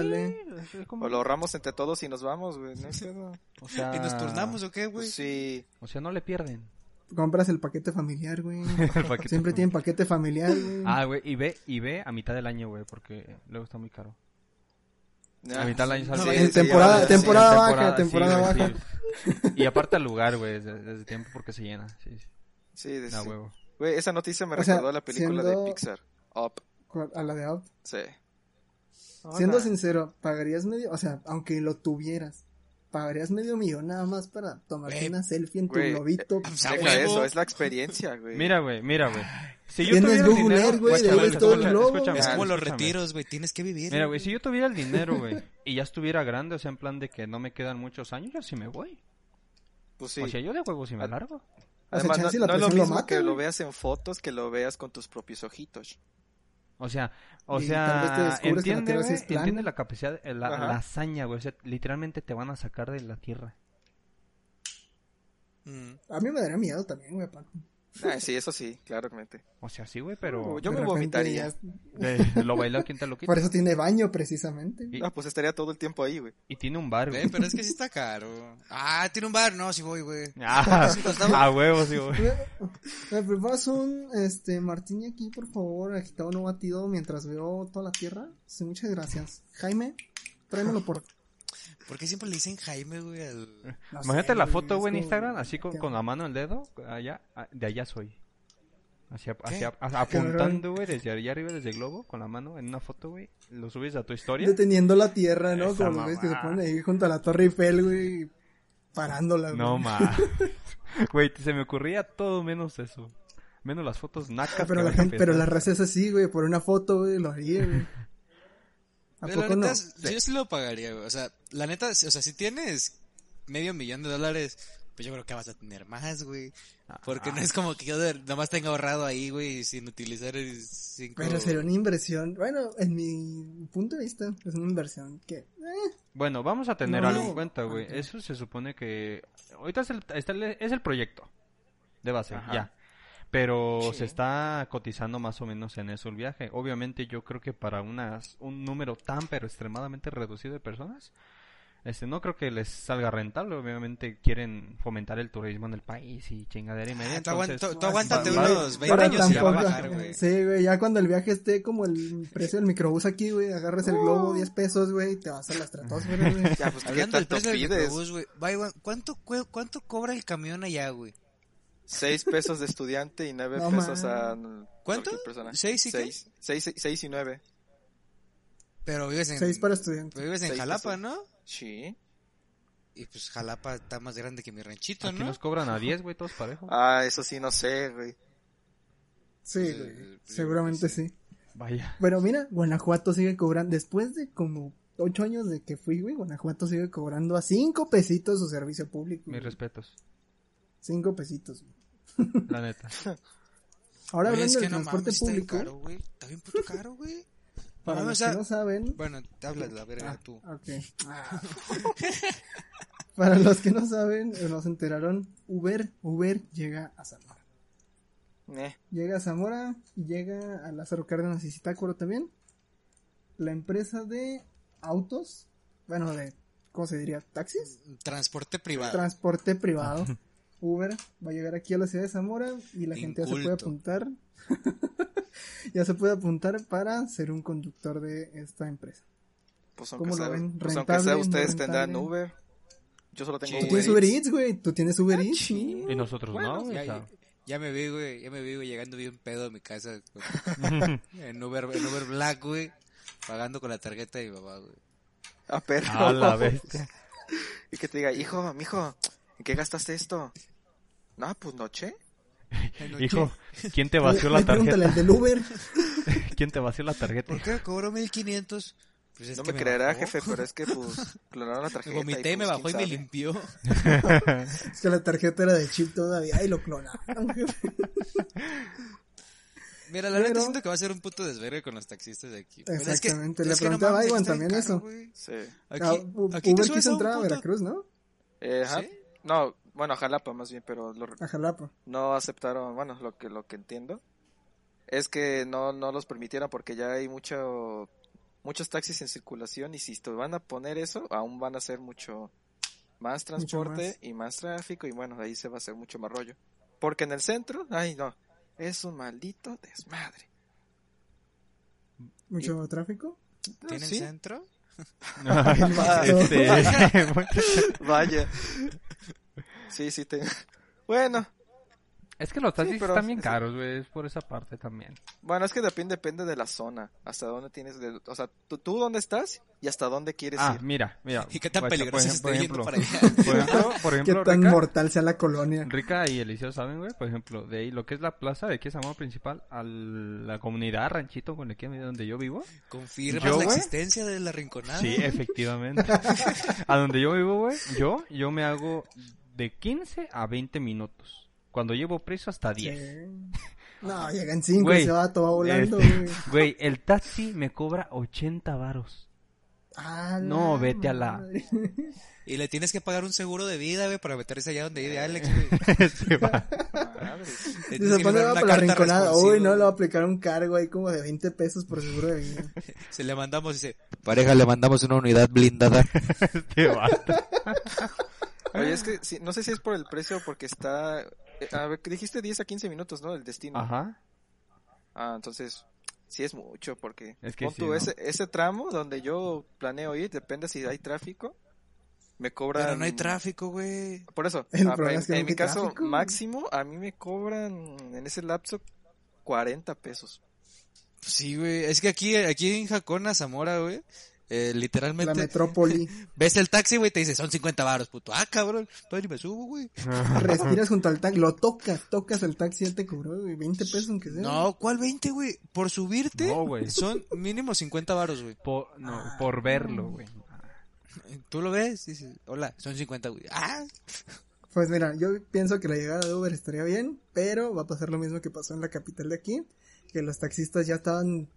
O lo ahorramos entre todos y nos vamos, güey. No sé, no. o sea, ¿Y nos turnamos o qué, güey? Sí. O sea, no le pierden. Compras el paquete familiar, güey. El paquete Siempre tienen paquete familiar, güey. Ah, güey, y ve, y ve a mitad del año, güey, porque luego está muy caro. Ah, A mitad del año sale. sí, temporada- temporada sí. baja, temporada baja. sí. Y aparte al lugar, güey, desde, desde tiempo porque se llena. Sí, sí. Sí, de- sí. huevo. Güey, esa noticia me O sea, recordó a la película siendo- de Pixar. Up. A la de Up. Sí. Siendo sincero, ¿pagarías medio, o sea, aunque lo tuvieras, ¿pagarías medio millón nada más para tomarte una selfie en tu güey, globito? eh, Deja huevo. eso, es la experiencia, güey. Mira, güey, mira, güey. Si yo Tienes tuviera el Google dinero, Earth, güey, de ahí todo el globo. escúchame, Es como los retiros, güey. Tienes que vivir. Mira, güey, si yo tuviera el dinero, güey, y ya estuviera grande, o sea, en plan de que no me quedan muchos años, yo sí me voy. Pues sí. O sea, yo de huevo sí me Ah, largo. Además, no, chance la no es lo mismo mata, que lo veas en fotos que lo veas con tus propios ojitos. O sea, o Y tal vez te sea, descubres que la entiende, es plana. entiende la capacidad, eh, la, la hazaña, güey, o sea, literalmente te van a sacar de la tierra. Mm. A mí me daría miedo también, güey, aparte. Ah, sí, eso sí, claramente. O sea, sí, güey, pero Yo De me vomitaría. ya- lo bailó quien te lo quita. Por eso tiene baño, precisamente. Y, No, pues estaría todo el tiempo ahí, güey. y tiene un bar, güey. Güey, pero es que sí está caro. Ah, tiene un bar. No, sí voy, güey. Ah, a huevos, sí, güey. ¿Me preparas un este martini aquí, por favor, agitado no batido, mientras veo toda la tierra? Sí, muchas gracias. Jaime, tráemelo por... ¿Por qué siempre le dicen Jaime, güey? Al... no Imagínate sé, la foto, güey, en como- Instagram, así con, con la mano en el dedo, allá, ah, de allá soy. Hacia, apuntando, güey, desde allá arriba, desde el globo, con la mano en una foto, güey, lo subes a tu historia. Deteniendo la tierra, ¿no? Esa Como los que se ponen ahí junto a la Torre Eiffel, güey, parándola, güey. No, ma. Güey, se me ocurría todo menos eso. Menos las fotos nacas. Pero la gente, pero la raza es así, güey, por una foto, güey, lo haría, güey. ¿A Pero la poco no? neta, es- yo sí lo pagaría, güey. O sea, la neta, o sea, si tienes medio millón de dólares, pues yo creo que vas a tener más, güey. Porque no es como que yo de- nomás tenga ahorrado ahí, güey, sin utilizar el cinco... Pero sería una inversión, bueno, en mi punto de vista, es una inversión que... eh, Bueno, vamos a tener No. algo en cuenta, güey. Ok. Eso se supone que... Ahorita es el- es el proyecto. De base, Ajá. ya. Pero Sí. se está cotizando más o menos en eso el viaje. Obviamente yo creo que para unas, un número tan pero extremadamente reducido de personas, este no creo que les salga rentable. Obviamente quieren fomentar el turismo en el país y chingadera y media. Ah, tú entonces- tú- tú aguántate va- unos 20 para años y ya va a tampoco- bajar, güey. Sí, güey, ya cuando el viaje esté como el precio del microbús aquí, güey, agarras el globo, 10 pesos, güey, y te vas a la estratosfera, güey. Ya, pues, ¿qué tanto del pides? microbús, güey. ¿cuánto, ¿Cuánto cobra el camión allá, güey? 6 pesos de estudiante y 9 No pesos man. a ¿Cuánto? ¿Seis y qué? 6, 6, 6 y 9. Pero vives en, Seis para estudiantes. vives en Seis Jalapa, pesos. ¿no? Sí. Y pues Jalapa está más grande que mi ranchito, Aquí ¿no? nos cobran a 10, güey, todos parejos. Ah, eso sí, no sé, güey. Sí, Eh, güey. Seguramente sí. Vaya. Pero mira, Guanajuato sigue cobrando. Después de como ocho años de que fui, güey, Guanajuato sigue cobrando a cinco pesitos su servicio público. Mis güey. respetos. Cinco pesitos. güey. La neta. Ahora hablando es del no transporte mames, está bien público, caro, güey. Está bien puto caro, güey. para No, los o sea, que no saben, Bueno, te hablas la verga Ah, tú. ok. Ah. Para los que no saben, o no se enteraron, Uber, Uber llega a Zamora. Eh, Llega a Zamora y llega a Lázaro Cárdenas y Zitácuaro también. La empresa de autos, bueno, de, ¿cómo se diría? ¿Taxis? Transporte privado. Transporte privado. Uber va a llegar aquí a la ciudad de Zamora y la gente ya se puede apuntar. ya se puede apuntar para ser un conductor de esta empresa. pues aunque, ¿Cómo lo sea, ven? pues aunque ¿Rentable, sea no ustedes rentable? tendrán Uber. Yo solo tengo Sí. Tú Uber. tienes Uber Eats. Güey. Tú tienes Uber Eats. sí. Y nosotros no, güey. Ya, me vi, güey, ya me vi, güey, llegando bien pedo a mi casa en Uber, en Uber Black, güey, pagando con la tarjeta de mi mamá, güey. Ah, perro. a la bestia. Y que te diga, hijo, mijo, ¿en qué gastaste esto? No, pues noche. Hijo, ¿quién te vació la pregúntale tarjeta? al del Uber. ¿Quién te vació la tarjeta? ¿Por qué cobró 1500? Pues es no que me creerá, bajó. jefe, pero es que pues clonaron la Me tarjeta. vomité y me pues, bajó y me limpió. Es que la tarjeta era de chip todavía y lo clonaron. jefe. Mira, la verdad Pero- siento que va a ser un puto desvergue con los taxistas de aquí. Pero es que- Exactamente, le es que no pregunté a Iwan también caro, eso. Sí. Aquí, Ah, aquí Uber quiso entrar a Veracruz, ¿no? Eh, ajá. ¿Sí? No, bueno, a Jalapa más bien, pero lo- A Jalapa. no aceptaron, bueno, lo que lo que entiendo es que no no los permitieron porque ya hay mucho muchos taxis en circulación y si te van a poner eso, aún van a hacer mucho más transporte más. y más tráfico y bueno, ahí se va a hacer mucho más rollo. Porque en el centro, ay no, es un maldito desmadre. Mucho tráfico. Ah, ¿Tienen sí, centro? este, Vaya. Sí, sí te Bueno, es que los taxis pero- están bien caros, güey. Es por esa parte también. bueno, es que depende depende de la zona, hasta dónde tienes, de- o sea, tú, tú dónde estás y hasta dónde quieres Ah, ir. mira, mira. ¿Y qué tan Por peligroso ejemplo- estoy yendo por para ejemplo, allá? Por ejemplo, por Qué ejemplo, tan Rica, mortal sea la colonia. Rica y Eliseo saben, güey, por ejemplo, de ahí lo que es la plaza de aquí es Amor Principal a la comunidad ranchito con aquí donde yo vivo. ¿Confirmas ¿Yo, la existencia de la rinconada? Sí, efectivamente. a donde yo vivo, güey, yo, yo me hago de 15 a 20 minutos. Cuando llevo preso hasta 10. Sí. No, llegan cinco Güey, y se va todo volando, este- güey. Güey, el taxi me cobra 80 varos. A No, vete a la- madre. Y le tienes que pagar un seguro de vida, güey, para meterse allá donde vive Alex, güey. Se va. Madre. Le tienes Dice, que ¿cuándo firmar va una por la rinconada? Uy, no, le va a aplicar un cargo ahí como de 20 pesos por seguro de vida. Se le mandamos y dice, pareja, le mandamos una unidad blindada. Se va. Oye, es que sí, no sé si es por el precio o porque está... eh, A ver, dijiste 10 a 15 minutos, ¿no? El destino. Ajá. Ah, entonces sí es mucho porque Es que pon sí, tú, ¿no? ese, ese tramo donde yo planeo ir, depende si hay tráfico, me cobran... Pero no hay tráfico, güey. Por eso, ah, en, es que en nunca mi caso tráfico, máximo, a mí me cobran en ese lapso 40 pesos. Sí, güey. Es que aquí, aquí en Jacona, Zamora, güey, eh, La literalmente metrópoli. ves el taxi, güey, te dice, son 50 baros, puto. Ah, cabrón, todavía ni me subo, güey. Respiras junto al taxi, lo tocas, tocas el taxi y él te cobró, güey, 20 pesos aunque sea. No, ¿cuál 20, güey? Por subirte, No, güey. son mínimo 50 baros, güey. Por, no, por verlo, güey. Tú lo ves, dices, hola, son 50, güey. Ah, Pues mira, yo pienso que la llegada de Uber estaría bien, pero va a pasar lo mismo que pasó en la capital de aquí, que los taxistas ya estaban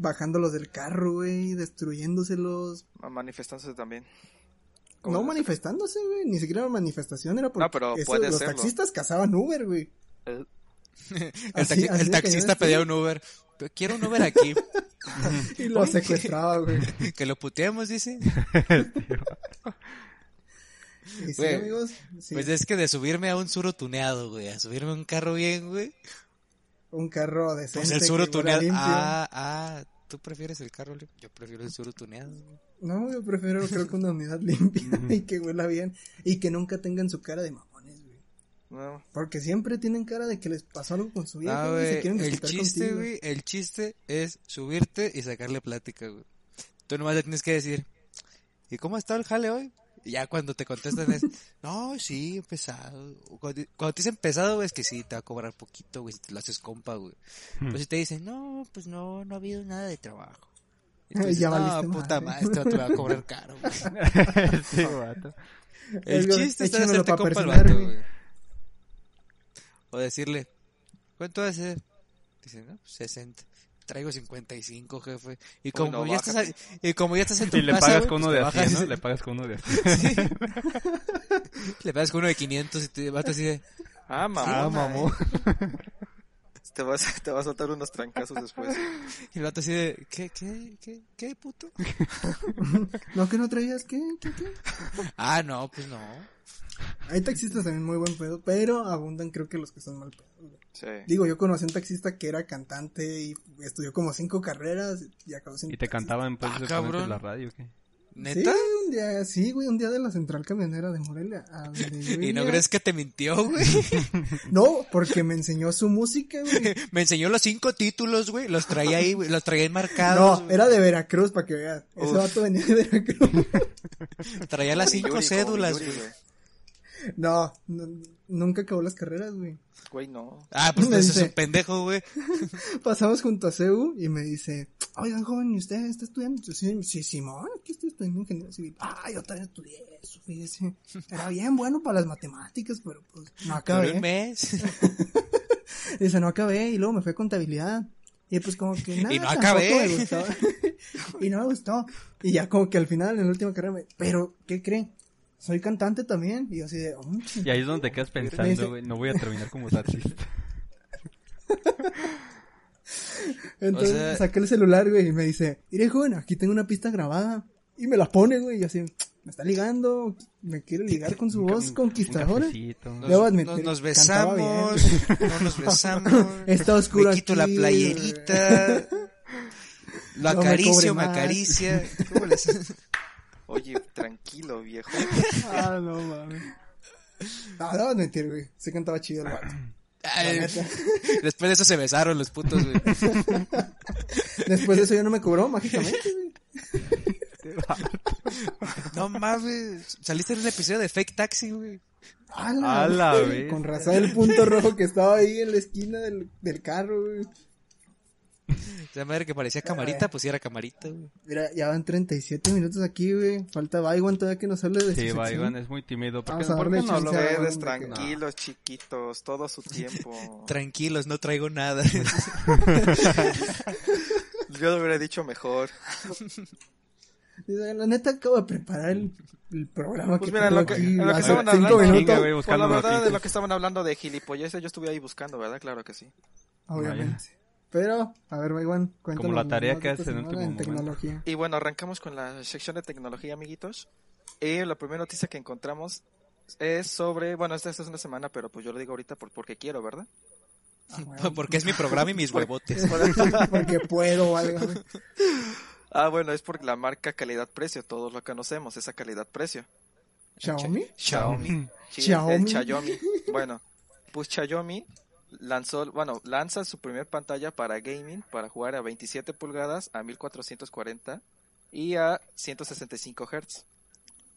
bajándolos del carro, güey, destruyéndoselos. ma- Manifestándose también. No manifestándose, güey, ni siquiera una manifestación, era porque No, pero eso- puede los taxistas cazaban Uber, güey. Eh, el, Así- taxi- así el de taxista pedía un Uber. "Pero Quiero un Uber aquí. Y lo secuestraba, güey. que lo puteemos, dice. Y sí, Güey, amigos, sí, Pues es que de subirme a un suro tuneado, güey, a subirme a un carro bien, güey. Un carro decente. Pues el suro que huela tuneado. limpio. Ah, ah, ¿tú prefieres el carro limpio? Yo prefiero el suro tuneado. güey. No, yo prefiero creo que una unidad limpia y que huela bien y que nunca tengan su cara de mamones, güey. No. Porque siempre tienen cara de que les pasó algo con su Ah, güey, y se quieren el chiste, contigo. güey, el chiste es subirte y sacarle plática, güey. Tú nomás le tienes que decir, ¿y cómo está el jale hoy? Y ya cuando te contestan es, no, sí, empezado. Cuando, cuando te dicen pesado, güey, es que sí, te va a cobrar poquito, güey, si te lo haces compa, güey. Pero si te dicen, no, pues no, no ha habido nada de trabajo. Ya dices, no, puta madre". esto te va a cobrar caro, güey. sí, vato. El chiste échamelo hacerte pa' compa al vato, güey. O decirle, ¿cuánto va a ser? Dice, no, pues 60. Traigo 55, jefe. Y como, no, ya, estás, bájate. y como ya estás en tu Y le casa, pagas güey, con uno de bajas 100, y ¿no? Le pagas con uno de 100. Le pagas con uno de 500 y te vas así de... Ah, mamón. Ah, mamón. Te vas, te vas a soltar unos trancazos después. Y el vato así de... ¿Qué, qué, qué, qué, puto? No, que no traías, ¿qué? ¿Qué, qué? Ah, no, pues no. Hay taxistas también muy buen pedo, pero abundan creo que los que son mal pedo. Sí. Digo, yo conocí un taxista que era cantante y estudió como cinco carreras y acabó sin Y te cantaban pues Ah, cabrón. en la radio, ¿qué? ¿Neta? Sí, un día, sí, güey, un día de la central camionera de Morelia. a donde yo ¿Y no crees que te mintió, güey? No, porque me enseñó su música, güey. Me enseñó los cinco títulos, güey. Los traía ahí, güey. Los traía enmarcados. No, güey. era de Veracruz, para que veas. Ese Uf. vato venía de Veracruz. Traía las cinco cédulas, Yuri, güey. No, no, nunca acabó las carreras, güey. Güey, no. Ah, pues Me ese es un pendejo, güey. Pasamos junto a CEU y me dice, oigan, joven, ¿y usted está estudiando? Yo, Sí, sí, Simón, aquí estoy estudiando ingeniería civil. Ah, yo también estudié eso, fíjese. Era bien bueno para las matemáticas, pero pues no acabé. un mes. Dice, no acabé y luego me fue a contabilidad. Y pues como que nada, Y no acabé. me gustó. y no me gustó. Y ya como que al final, en la última carrera, me, pero, ¿qué cree? Soy cantante también. Y yo así de, "Mm, Y ahí es donde te quedas Me pensando, güey, no voy a terminar como taxista. Entonces O sea- saqué el celular, güey, y me dice, mire, joven, aquí tengo una pista grabada. Y me la pone, güey, y así, me está ligando, me quiere ligar con su voz conquistadora. Debo admitir, nos- nos besamos. No nos besamos. Está oscuro Me quito la playerita. Lo No me acaricio, me, más. acaricia. ¿Cómo les- Oye, tranquilo, viejo. Ah, no mames. No, debo admitir, güey, se cantaba chido el vato. Ay. Después de eso se besaron los putos, güey. Después de eso ya no me cobró mágicamente, güey. No mames. Saliste en un episodio de Fake Taxi, güey. A la, A la güey. Con razón el punto rojo que estaba ahí en la esquina del, del carro, güey. Esa madre que parecía camarita, pues sí era camarita, güey. Mira, ya van 37 minutos aquí, güey. Falta Baiwan todavía que nos hable de Sí. Iván es muy tímido. ¿Por qué, a por qué no? Ustedes no, tranquilos, chiquitos, todo su tiempo. Tranquilos, no traigo nada. Yo lo hubiera dicho mejor. La neta acabo de preparar el, el programa Pues que mira, lo que, aquí lo que estaban hablando, Chinga, minutos, güey, la verdad de lo que estaban hablando de gilipolleces, yo estuve ahí buscando, ¿verdad? Claro que sí. obviamente. Pero, a ver, Baiwan, cuéntanos. Como la tarea que haces en semana último en momento. tecnología. Y bueno, arrancamos con la sección de tecnología, amiguitos. Y la primera noticia que encontramos es sobre, bueno, esta, esta es una semana, pero pues yo lo digo ahorita por, porque quiero, ¿verdad? Ah, bueno, Porque es mi programa y mis huevotes. porque puedo o algo. güey. Ah, bueno, es por la marca calidad-precio, todos lo conocemos, esa calidad-precio. ¿Xiaomi? Xiaomi. Sí, Xiaomi. el Xiaomi. Bueno, pues Xiaomi lanzó, bueno, lanza su primer pantalla para gaming para jugar a 27 pulgadas a 1440 y a 165 Hz.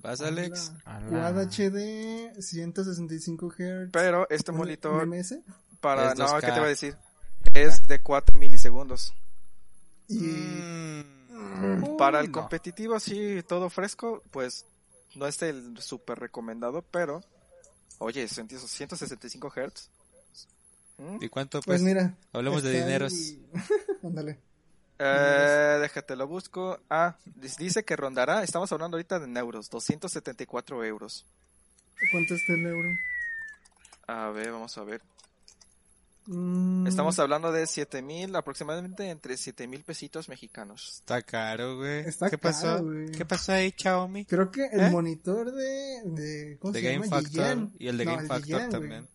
¿Vas, Alex? A Quad HD, 165 Hz. Pero este monitor MMS. para Es no, 2K. ¿qué te voy a decir? Es de 4 milisegundos. Y Mm, Para el no. competitivo así todo fresco, pues no es el súper recomendado, pero oye, 165 Hz. ¿Mm? ¿Y cuánto, pues pues? mira. hablemos de dineros. Ándale. Eh, déjate lo busco. Ah, dice que rondará, estamos hablando ahorita de euros, 274 euros. ¿Cuánto está el euro? A ver, vamos a ver. Mm, Estamos hablando de 7 mil, aproximadamente entre 7 mil pesitos mexicanos. Está caro, güey. Está ¿Qué caro, pasó? güey. ¿Qué pasó ahí, Xiaomi? Creo que el ¿Eh? monitor de, de ¿cómo De se Game llama? Factor y el de No, Game Factor también.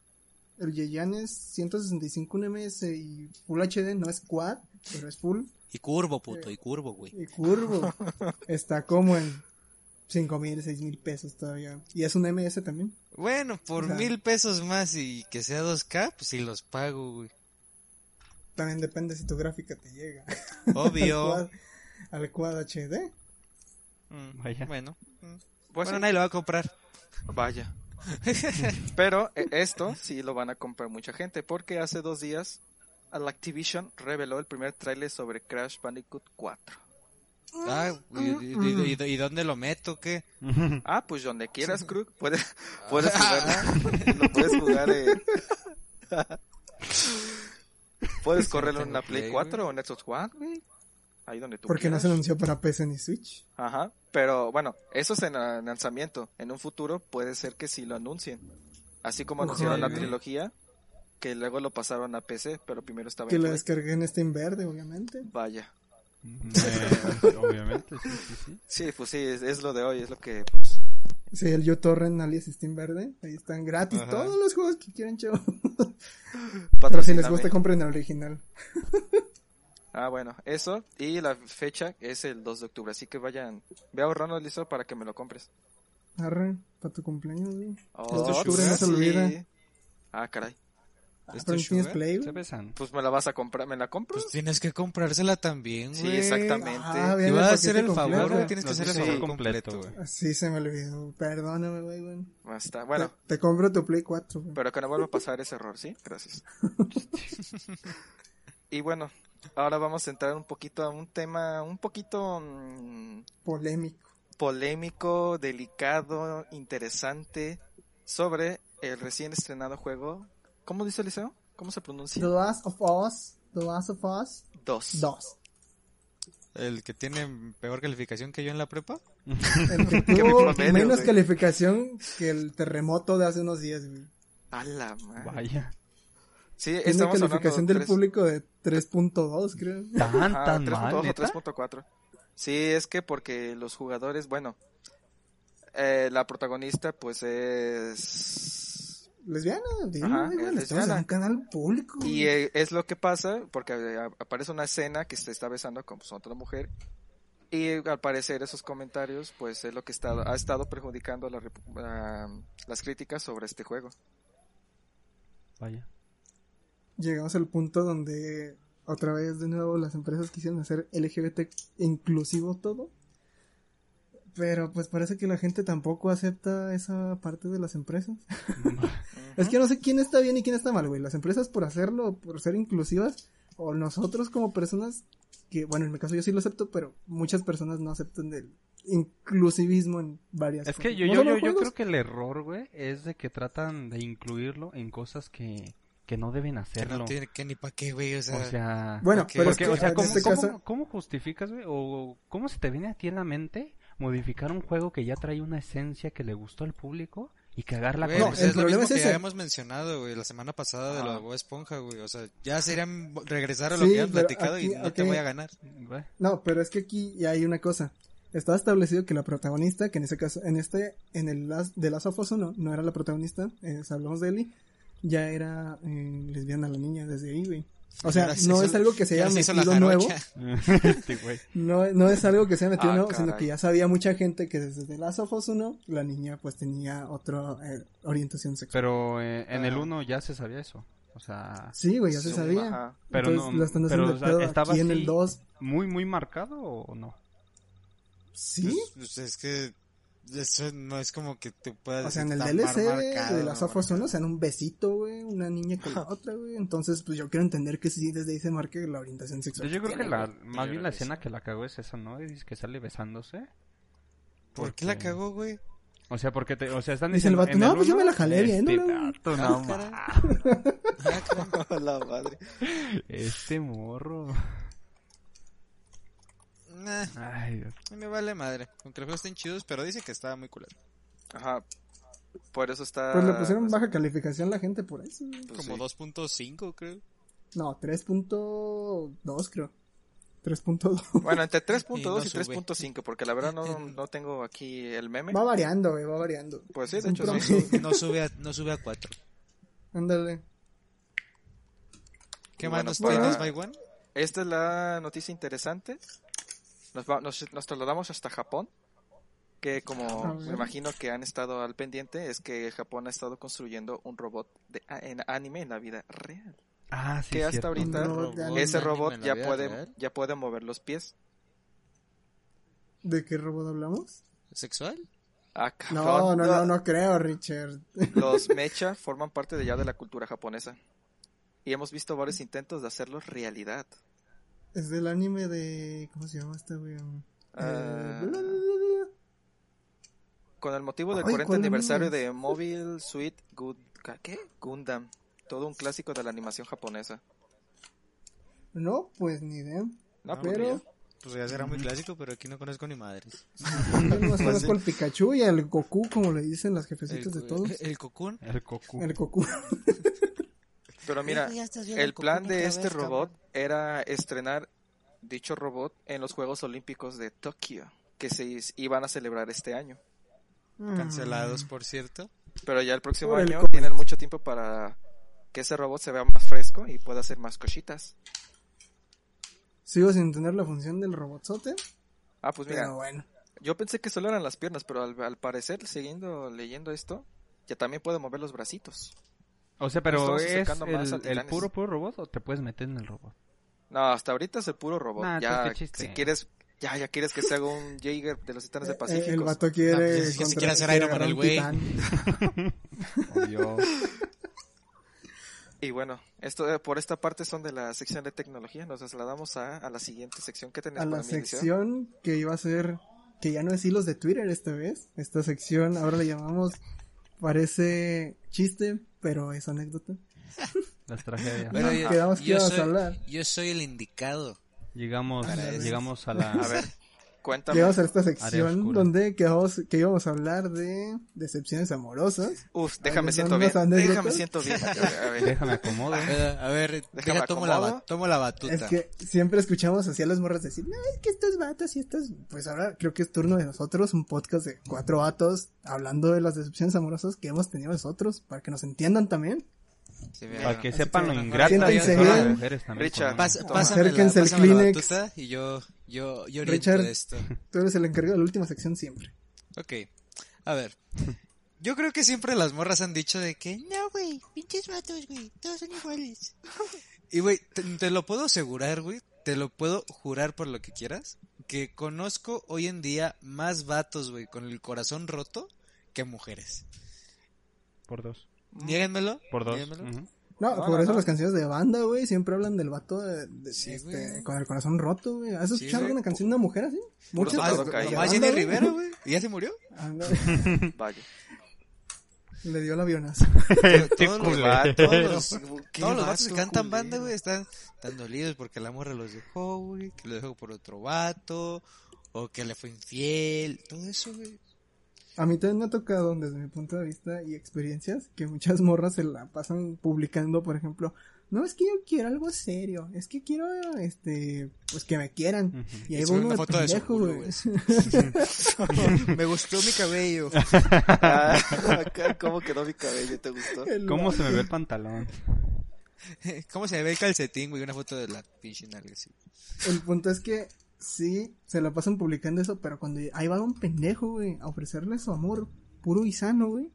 Yeyan es 165 ms y Full HD no es quad, pero es full Y curvo, puto, y curvo, güey. y curvo. Está como en cinco mil, seis mil pesos todavía. Y es un MS también. Bueno, por O sea- mil pesos más y que sea 2K, pues sí los pago, güey. También depende si tu gráfica te llega. Obvio. al, quad, al Quad HD. Mm, Vaya. Bueno. mm. Pues bueno, sí, nadie lo va a comprar. vaya. Pero eh, esto sí lo van a comprar mucha gente porque hace dos días al Activision reveló el primer tráiler sobre Crash Bandicoot 4. Ah, y, y- y- y- y dónde lo meto? ¿Qué? Ah, pues donde quieras, Krug, puedes, puedes jugar, lo puedes jugar, eh. puedes correrlo en una Play Play, 4 o en Xbox One, güey. Ahí donde tú Porque no se anunció para PC ni Switch. Ajá, pero bueno, eso es en el lanzamiento. En un futuro puede ser que sí lo anuncien. Así como Ojalá. anunciaron la trilogía, que luego lo pasaron a PC, pero primero estaba Que en lo Play. descargué en Steam verde, obviamente. Vaya. Eh, obviamente, sí, sí, sí. Sí, pues sí, es, es lo de hoy, es lo que... pues, Sí, el uTorrent alias Steam verde. Ahí están gratis Ajá. todos los juegos que quieran, chavos. Pero si les gusta, compren el original. Ah, bueno, eso. Y la fecha es el 2 de octubre, así que vayan. Ve ahorrando, listo, para que me lo compres. Arre, para tu cumpleaños, güey. Oh, de octubre no se sí. olvida. Ah, caray. ¿Es Pero tu no tienes? Play, Se besan. Pues me la vas a comprar, ¿me la compro? Pues tienes que comprársela también, güey. sí, exactamente. Ah, Si vean vas el a hacer el paquete favor, completo. güey, tienes que hacer el favor completo, completo. güey. Así se me olvidó. Perdóname, güey, güey. Basta. Bueno, Te, te compro tu Play 4, güey. pero que no vuelva a pasar ese error, ¿sí? Gracias. y bueno, ahora vamos a entrar un poquito a un tema un poquito mm, Polémico. polémico, delicado, interesante sobre el recién estrenado juego. ¿Cómo dice Liceo? ¿Cómo se pronuncia? The Last of Us. The Last of Us 2. 2. El que tiene peor calificación que yo en la prepa. El que tuvo promedio, menos güey. calificación que el terremoto de hace unos días, güey. A la madre. Vaya. Sí, Tiene estamos calificación del tres- público de 3.2, creo. Tan, Ajá, tan 3.2 mal, o ¿neta? 3.4. Sí, es que porque los jugadores, bueno, eh, la protagonista pues es... Lesbiana, dime, Ajá, güey, es estamos en lesbiana. un canal público. Y eh, es lo que pasa porque eh, aparece una escena que se está besando con pues, otra mujer y al parecer esos comentarios pues es lo que está, ha estado perjudicando la repu- ah, las críticas sobre este juego. Vaya. Llegamos al punto donde otra vez de nuevo las empresas quisieron hacer LGBT inclusivo todo. Pero pues parece que la gente tampoco acepta esa parte de las empresas. Es que no sé quién está bien y quién está mal, güey. Las empresas por hacerlo, por ser inclusivas, o nosotros como personas que, bueno, en mi caso yo sí lo acepto, pero muchas personas no aceptan el inclusivismo en varias Es cosas. que yo, yo, yo, yo creo que el error, güey, es de que tratan de incluirlo en cosas que, que no deben Que hacerlo. no tiene que ni pa' qué, güey. O sea, O sea, Bueno, Ok. pero es porque, que o sea, ¿cómo, este cómo- caso, cómo justificas, güey? O cómo se te viene a ti en la mente modificar un juego que ya trae una esencia que le gustó al público y cagarla güey, No, con pues el es lo problema mismo es que ya habíamos mencionado, güey, la semana pasada de lo de Ajá. Bob Esponja, güey. O sea, ya serían regresar a lo Sí, que habían pero platicado y aquí- no te voy a ganar. Güey. No, pero es que aquí ya hay una cosa. Estaba establecido que la protagonista, que en ese caso, en este, en el Last, de Last of Us 1, no era la protagonista, eh, hablamos de Ellie, ya era eh, lesbiana la niña desde ahí, güey. O sea, se no hizo- es algo que se haya se metido nuevo. Este no, no es algo que se haya metido Ah, nuevo, sino que ya sabía mucha gente que desde The Last of Us 1, la niña pues tenía otra eh, orientación sexual. Pero eh, en el Ajá. 1 ya se sabía eso. O sea, Sí, güey, ya se sabía. ajá. Pero Entonces no- la están pero, o sea, ¿estaba aquí en así? el 2. muy, muy marcado o no? Sí, Pues, pues, es que eso no es como que te puedas O sea, en el decir, "Está DLC de, marcado, de las no of Us 1 marcado". se dan un besito, güey, una niña con la otra, güey. Entonces, pues yo quiero entender que sí, desde ahí se marque la orientación sexual. Yo creo que la, más Yo bien la escena que la cagó es esa, ¿no? Es que sale besándose. ¿Por qué la cagó, güey? O sea, porque te, o sea, están Dice el diciendo vato, en "No, pues yo me la jalé este güey". vato, Ah, no caray. ma- Ah, la madre. Este morro. Nah, Ay, Dios. a mí me vale madre. Aunque los juegos estén chidos, pero dice que estaba muy culero. Ajá. Por eso está... Pues le pusieron baja calificación la gente por eso. Pues Como sí. 2.5, creo. No, 3.2 creo. 3.2. Bueno, entre 3.2 Y y, no sube. 3.5, porque la verdad no, no tengo aquí el meme. Va variando, güey, va variando. Pues sí, de hecho sí. No sube a, no sube a 4. Ándale. ¿Qué Bueno, más nos para- tienes, My One? Esta es la noticia interesante. Nos, va- nos, nos trasladamos hasta Japón. Que como A me imagino que han estado al pendiente, es que Japón ha estado construyendo un robot de, a- en anime en la vida real. Ah, sí, que hasta cierto. ahorita ese robot ya puede, real. ya puede mover los pies. ¿De qué robot hablamos? ¿Sexual? Ah, No, no, no, no creo, Richard. Los mecha forman parte de ya de la cultura japonesa. Y hemos visto varios intentos de hacerlos realidad. Es del anime de. ¿Cómo se llama este, güey? Eh, Ah. bla. Con el motivo del Ay, 40 ¿cuál aniversario anime? de Mobile Suit Good... ¿Qué? Gundam. Todo un clásico de la animación japonesa. No, pues ni idea. No, No, pues pero-. Pues ya será muy clásico, pero aquí no conozco ni madres. Yo nomás conozco al Pikachu y al Goku, como le dicen las jefecitas de todos. El Cocoon. El Goku. El Goku. Pero mira, viendo el plan de este vez, robot cabrón. era estrenar dicho robot en los Juegos Olímpicos de Tokio, que se iban a celebrar este año. Cancelados, por cierto. Pero ya el próximo Por año COVID. tienen mucho tiempo para que ese robot se vea más fresco y pueda hacer más cositas. Sigo sin entender la función del robotzote. Ah, pues mira, Pero bueno. yo pensé que solo eran las piernas, pero al, al parecer, siguiendo leyendo esto, ya también puede mover los bracitos. O sea, pero ¿es el, puro, puro robot o te puedes meter en el robot? No, hasta ahorita es el puro robot. Nah, ya, entonces, ¿qué chiste? si quieres, ya, ya quieres que se haga un Jaeger de los Titanes del Eh, Pacífico. el vato No, quiere. pues es que si quiere hacer Iron Man, el güey. Obvio. Y bueno, esto eh, por esta parte son de la sección de tecnología. Nos trasladamos a, a la siguiente sección que tenés A la edición. sección que iba a ser. Que ya no es hilos de Twitter esta vez. Esta sección ahora le llamamos. Parece chiste, pero es anécdota. Las tragedias. Pero yo, Quedamos que yo a soy, hablar. yo soy el indicado. Llegamos, llegamos a la... A ver, cuéntame. Llegamos a esta sección donde quedamos, que íbamos a hablar de decepciones amorosas. Uf, déjame siento bien. Déjame siento bien. A ver. Déjame acomodo. Eh, a ver, Déjame deja, tomo, la, tomo batuta. Es que siempre escuchamos así a las morras decir, no, es que estos vatos y estos, pues ahora creo que es turno de nosotros, un podcast de cuatro vatos hablando de las decepciones amorosas que hemos tenido nosotros, para que nos entiendan también. Sí, Para que sepan lo bueno, ingrata que son las mujeres también. Richard, pásame, Acérquense el la Kleenex. y yo, yo, yo Richard. esto. Tú eres el encargado de la última sección siempre. Ok, a ver. Yo creo que siempre las morras han dicho de que, no, güey, pinches vatos, güey, todos son iguales. Y, güey, te, te lo puedo asegurar, güey, te lo puedo jurar por lo que quieras, que conozco hoy en día más vatos, güey, con el corazón roto que mujeres. Por dos. Niéguenmelo. Por dos. niéguenmelo. Ujú. No, No, por no, eso no. las canciones de banda, güey, siempre hablan del vato de, de- Sí, este, con el corazón roto, güey. ¿Has Sí, escuchado güey. alguna canción de una mujer así? Muchas. Nomás Jenny güey. Rivera, güey. ¿Y ya se murió? Vaya. Le dio el avionazo. Todos los vatos, todos los, vatos que cantan culero. banda, güey, están tan dolidos porque la morra los dejó, güey, que lo dejó por otro vato, o que le fue infiel, todo eso, güey. A mí también me ha tocado, desde mi punto de vista y experiencias, que muchas morras se la pasan publicando, por ejemplo, no es que yo quiero algo serio, es que quiero, este, pues que me quieran. Y ahí va foto de güey. Me gustó mi cabello. Ah, acá, ¿Cómo quedó mi cabello? ¿Te gustó? El ¿Cómo se me ve el pantalón? ¿Cómo se ve el calcetín, güey? Una foto de la pinche nalga. El punto es que sí, se la pasan publicando eso, pero cuando ahí va un pendejo, güey, a ofrecerle su amor puro y sano, güey,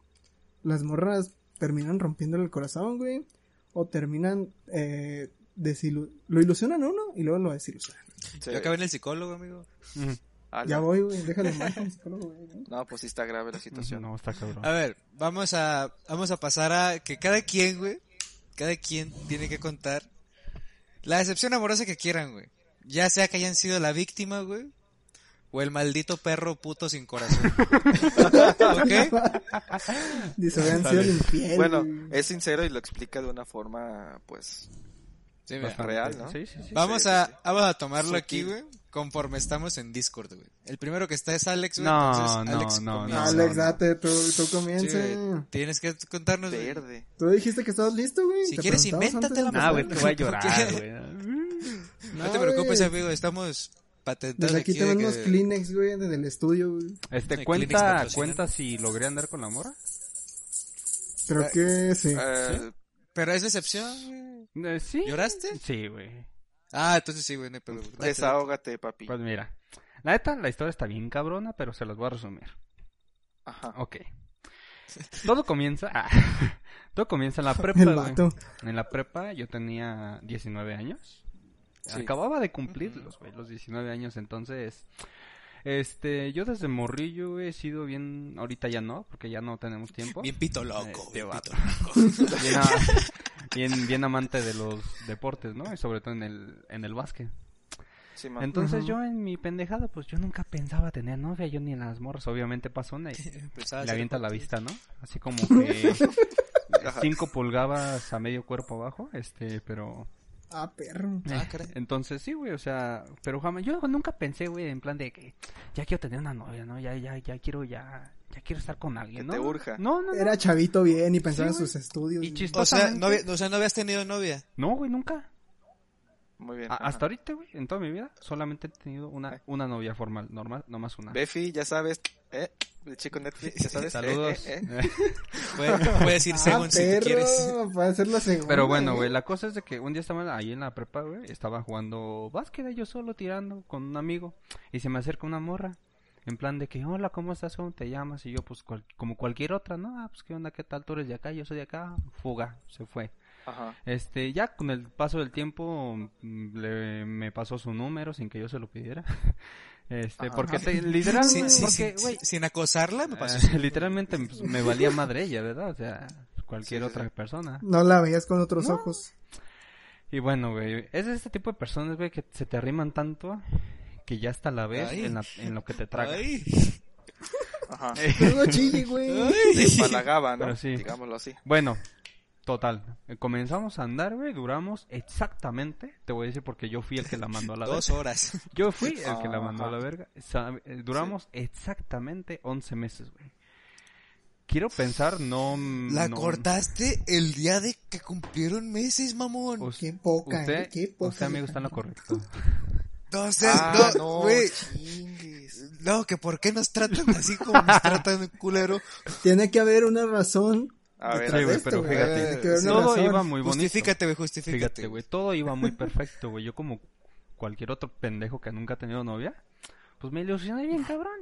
las morras terminan rompiéndole el corazón, güey, o terminan, eh, desilu- lo ilusionan a uno y luego lo desilusionan. Sí. Yo acabé en el psicólogo, amigo. Ala. Ya voy, güey, déjale más al psicólogo, güey. ¿no? No, pues sí está grave la situación. No, está cabrón. A ver, vamos a, vamos a pasar a que cada quien, güey, cada quien tiene que contar la decepción amorosa que quieran, güey. Ya sea que hayan sido la víctima, güey, o el maldito perro puto sin corazón. ¿Ok? Infiel. Bueno, es sincero y lo explica de una forma, pues, Sí, real, ¿no? Sí, sí, sí. Vamos sí, a, sí. vamos a tomarlo aquí, güey, conforme estamos en Discord, güey. El primero que está es Alex, güey. No, entonces, no, Alex no, no, Alex, no. date, tú, tú Sí, comienza. Tienes que contarnos. Verde. Tú dijiste que estabas listo, güey. Si quieres, preguntamos invéntate antes de la Ah, güey, te voy a ¿Por llorar, güey. No te preocupes, amigo, estamos patentados Desde aquí tenemos que- Kleenex, güey, desde el estudio, güey. Este, cuenta, cuenta si logré andar con la mora. Creo que sí. Eh, Pero es decepción, güey. Eh, sí. ¿Lloraste? Sí, güey. Ah, entonces sí, güey, no hay pedo. Date, Desahógate, papi. Pues mira, la neta, la historia está bien cabrona, pero se las voy a resumir. Ajá. Ok. Todo comienza. ah, todo comienza en la prepa. El güey. vato. En la prepa yo tenía 19 años. Sí. Acababa de cumplirlos, güey, los 19 años. Entonces, este, yo desde morrillo güey, he sido bien. Ahorita ya no, porque ya no tenemos tiempo. Bien pito loco, Este bien vato. pito loco. Bien, a- bien, bien amante de los deportes, ¿no? Y sobre todo en el, en el básquet. Sí. Entonces yo en mi pendejada, pues yo nunca pensaba tener novia, yo ni en las morras. Obviamente pasó una y le avienta la vista, ¿no? Así como que. 5 pulgadas a medio cuerpo abajo, este, pero... Ah, perro. Ah, eh, caray. entonces sí, güey, o sea, pero jamás, yo nunca pensé, güey, en plan de que ya quiero tener una novia, ¿no? Ya, ya, ya quiero, ya, ya quiero estar con alguien, Que ¿no? te urja. No, no, no. Era chavito bien y pensaba Sí, en sus estudios. Y. O sea, no, o sea, no habías tenido novia. No, güey, nunca. Muy bien. A- ajá. hasta ahorita, güey, en toda mi vida, solamente he tenido una, una novia formal, normal, nomás una. Befi, ya sabes. Eh, el chico Netflix, ya sabes. Saludos. Eh, eh, eh. Puede- Puedes ir Ah, según si tú perro, quieres. Para hacerlo seguro. Pero bueno, güey, la cosa es de que un día estaba ahí en la prepa, güey, estaba jugando básquet yo solo tirando con un amigo y se me acerca una morra. En plan de que, hola, ¿cómo estás? ¿Cómo te llamas? Y yo, pues, cual- como cualquier otra, ¿no? Ah, pues, ¿qué onda? ¿Qué tal? Tú eres de acá, yo soy de acá. Fuga, se fue. Ajá. Este, ya con el paso del tiempo mm, le, me pasó su número sin que yo se lo pidiera. Este, Ajá. porque te, literal, Sin, sin- porque, acosarla, me pasó. eh, literalmente pues, me valía madre ella, ¿verdad? O sea, cualquier Sí, sí, otra sí. persona. No la veías con otros No. ojos. Y bueno, güey, es de este tipo de personas, güey, que se te arriman tanto que ya hasta la ves en, la- en lo que te traga. Ay. Ajá. Pero no chille, güey. Empalagaba, ¿no? Pero sí. Digámoslo así. Bueno, total, eh, comenzamos a andar, güey, duramos exactamente, te voy a decir porque yo fui el que la mandó a la Dos verga. horas. Yo fui el que la mandó a la verga. Eh, Duramos exactamente 11 meses, güey. Quiero pensar, no... La no- cortaste el día de que cumplieron meses, mamón. Us- Qué poca, usted, eh, qué poca. usted, amigo, está en lo correcto. No seas, Ah, no, güey. No, que por qué nos tratan así como nos tratan culero. Tiene que haber una razón. A ver, Sí, güey, de esto, pero fíjate, Todo razón. iba muy bonito. Justifícate, güey, justifícate. Fíjate, güey, todo iba muy perfecto, güey. Yo como cualquier otro pendejo que nunca ha tenido novia, pues me ilusioné bien, cabrón.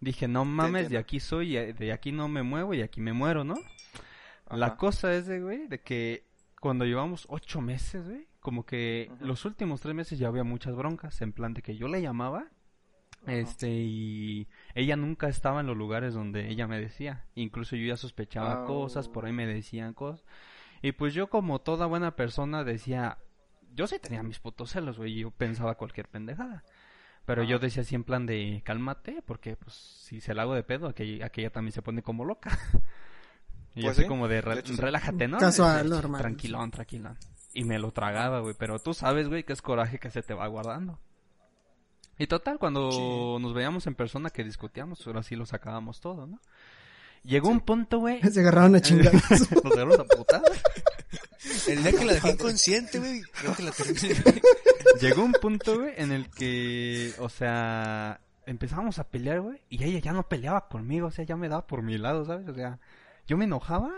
Dije, no mames, de aquí soy, y de aquí no me muevo y aquí me muero, ¿no? La cosa es de, güey, de que cuando llevamos ocho meses, güey, como que los últimos tres meses ya había muchas broncas, en plan de que yo le llamaba, este, y ella nunca estaba en los lugares donde ella me decía. Incluso yo ya sospechaba Ah. cosas, por ahí me decían cosas. Y pues yo como toda buena persona decía, yo sí tenía mis putos celos, güey, y yo pensaba cualquier pendejada. Pero yo decía así en plan de cálmate, porque pues si se la hago de pedo, aquella, aquella también se pone como loca. y Pues así sí, como de, de "Re- hecho sí. relájate, ¿no? Casual, Este, normal. Tranquilón, tranquilón. Y me lo tragaba, güey, pero tú sabes, güey, que es coraje que se te va guardando. Y total, cuando Sí. nos veíamos en persona que discutíamos, ahora sí lo sacábamos todo, ¿no? Llegó un punto, güey. Se agarraron a chingadas. Nos agarramos a putadas. El día que la dejé inconsciente, güey, creo que la terminé. Llegó un punto, güey, en el que, o sea, empezamos a pelear, güey, y ella ya no peleaba conmigo, o sea, ya me daba por mi lado, ¿sabes? O sea, yo me enojaba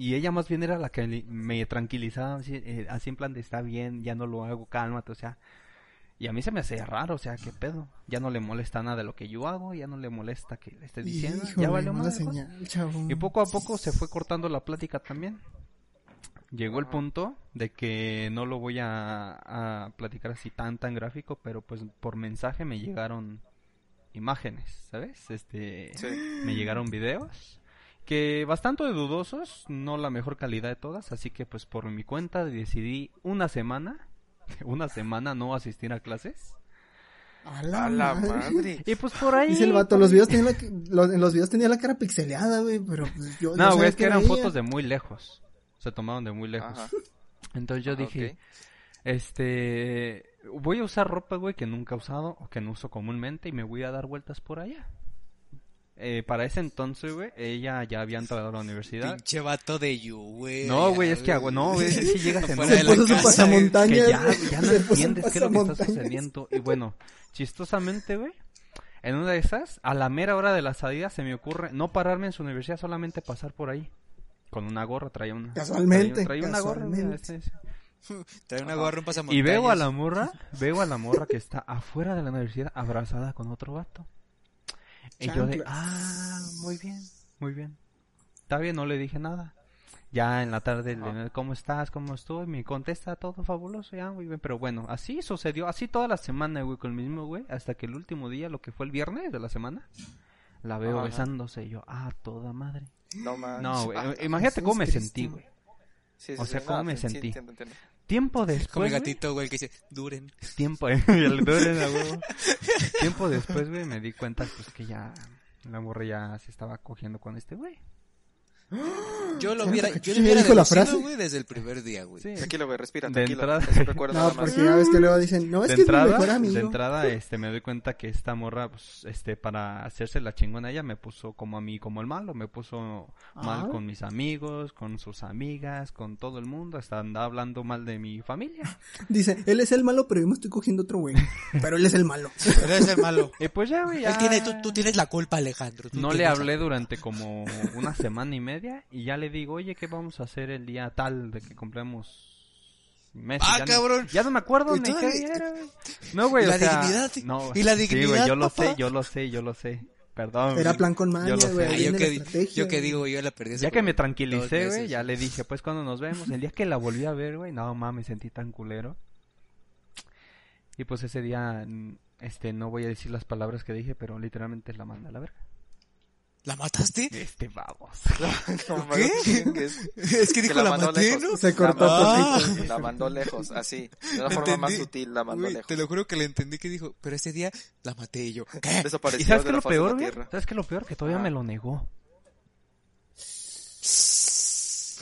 y ella más bien era la que me tranquilizaba, así, eh, así en plan de está bien, ya no lo hago, cálmate, o sea. Y a mí se me hacía raro, o sea, ¿qué pedo? Ya no le molesta nada de lo que yo hago, ya no le molesta que le esté diciendo, Híjole, ya valió mala madre, pues. Y poco a poco se fue cortando la plática también. Llegó el punto de que no lo voy a, a platicar así tan tan gráfico, pero pues por mensaje me llegaron imágenes, ¿sabes? Este, Sí. me llegaron videos que bastante dudosos, no la mejor calidad de todas, así que pues por mi cuenta decidí una semana, una semana no asistir a clases. A la, A la madre. madre. Y pues por ahí Dice el vato, los videos tenían la, los- en los videos tenía la cara pixeleada, güey, pero pues yo No, güey, es que eran veía. fotos de muy lejos. Se tomaron de muy lejos. Ajá. Entonces yo Ajá, dije, este, voy a usar ropa, güey, que nunca he usado o que no uso comúnmente y me voy a dar vueltas por allá. Eh, para ese entonces, güey, ella ya había entrado a la universidad. Pinche vato de you, güey. No, güey, es que, agua- no, güey, es que si llegas en Fuera de la casa, que ya, no entiendes qué es lo que está sucediendo. Y bueno, chistosamente, güey, en una de esas, a la mera hora de la salida se me ocurre no pararme en su universidad, solamente pasar por ahí. Con una gorra, traía una. Casualmente, Traía, una gorra. Trae una gorra, un pasamontañas. Y veo a la morra, veo a la morra que está afuera de la universidad abrazada con otro vato. Y yo de, ah, muy bien, muy bien. Está bien, no le dije nada. Ya en la tarde, le- ¿cómo estás? ¿Cómo estoy? Me contesta todo fabuloso, ya, muy bien. Pero bueno, así sucedió, así toda la semana, güey, con el mismo güey, hasta que el último día, lo que fue el viernes de la semana, la veo Ajá. besándose. Y yo, ah, toda madre. No manches. No, güey, Ah, imagínate cómo me sentí, güey. Sí, sí, o sí, sea, no, ¿cómo me sí, sí, sentí? entiendo, entiendo. Tiempo Como después, el güey, gatito, güey, que dice, duren. tiempo, el huevo. Tiempo después, güey, me di cuenta pues que ya la morra ya se estaba cogiendo con este güey. Yo lo ¿Sabes hubiera, yo hubiera dijo la frase? güey, desde el primer día, güey. Sí. Tranquilo, güey, respira, De tranquilo. entrada- recuerda No, nada más. porque ya ves que luego dicen, no, es de que es mi entrada, mejor amigo. de entrada, este, me doy cuenta que esta morra, pues, este, para hacerse la chingona a ella, me puso como a mí, como el malo, me puso mal Ah. con mis amigos, con sus amigas, con todo el mundo, hasta andaba hablando mal de mi familia. Dice, él es el malo, pero yo me estoy cogiendo otro güey. Pero él es el malo. Pero es el malo. Y pues ya, güey, ya... Él tiene, tú, tú tienes la culpa, Alejandro. tú No le hablé durante como una semana y media y ya le digo, oye, ¿qué vamos a hacer el día tal de que compremos Messi? Ah, ya cabrón. No, ya no me acuerdo ni qué día era, güey. No, güey, ¿Y o la sea, dignidad? no, ¿Y la Sí, dignidad, güey, yo lo papá? sé, yo lo sé, yo lo sé. Perdón. Era plan con Yo maña, lo sé. güey. Ah, yo que, la yo que digo, yo la perdí Ya que me tranquilicé, güey, ya le dije, pues cuando nos vemos, el día que la volví a ver, güey, no mames, sentí tan culero. Y pues ese día, este, no voy a decir las palabras que dije, pero literalmente la manda a la verga. ¿La mataste? Este vamos. No, ¿Qué? Es que dijo la la, mandó maté, lejos. ¿no? Se cortó Ah. poquito. La mandó lejos, así. De una forma más sutil la mandó lejos. Te lo juro que le entendí que dijo, pero ese día la maté y yo. ¿Qué? Desapareció ¿Y sabes de qué la lo la peor. ¿Sabes qué lo peor? Que todavía Ah. me lo negó.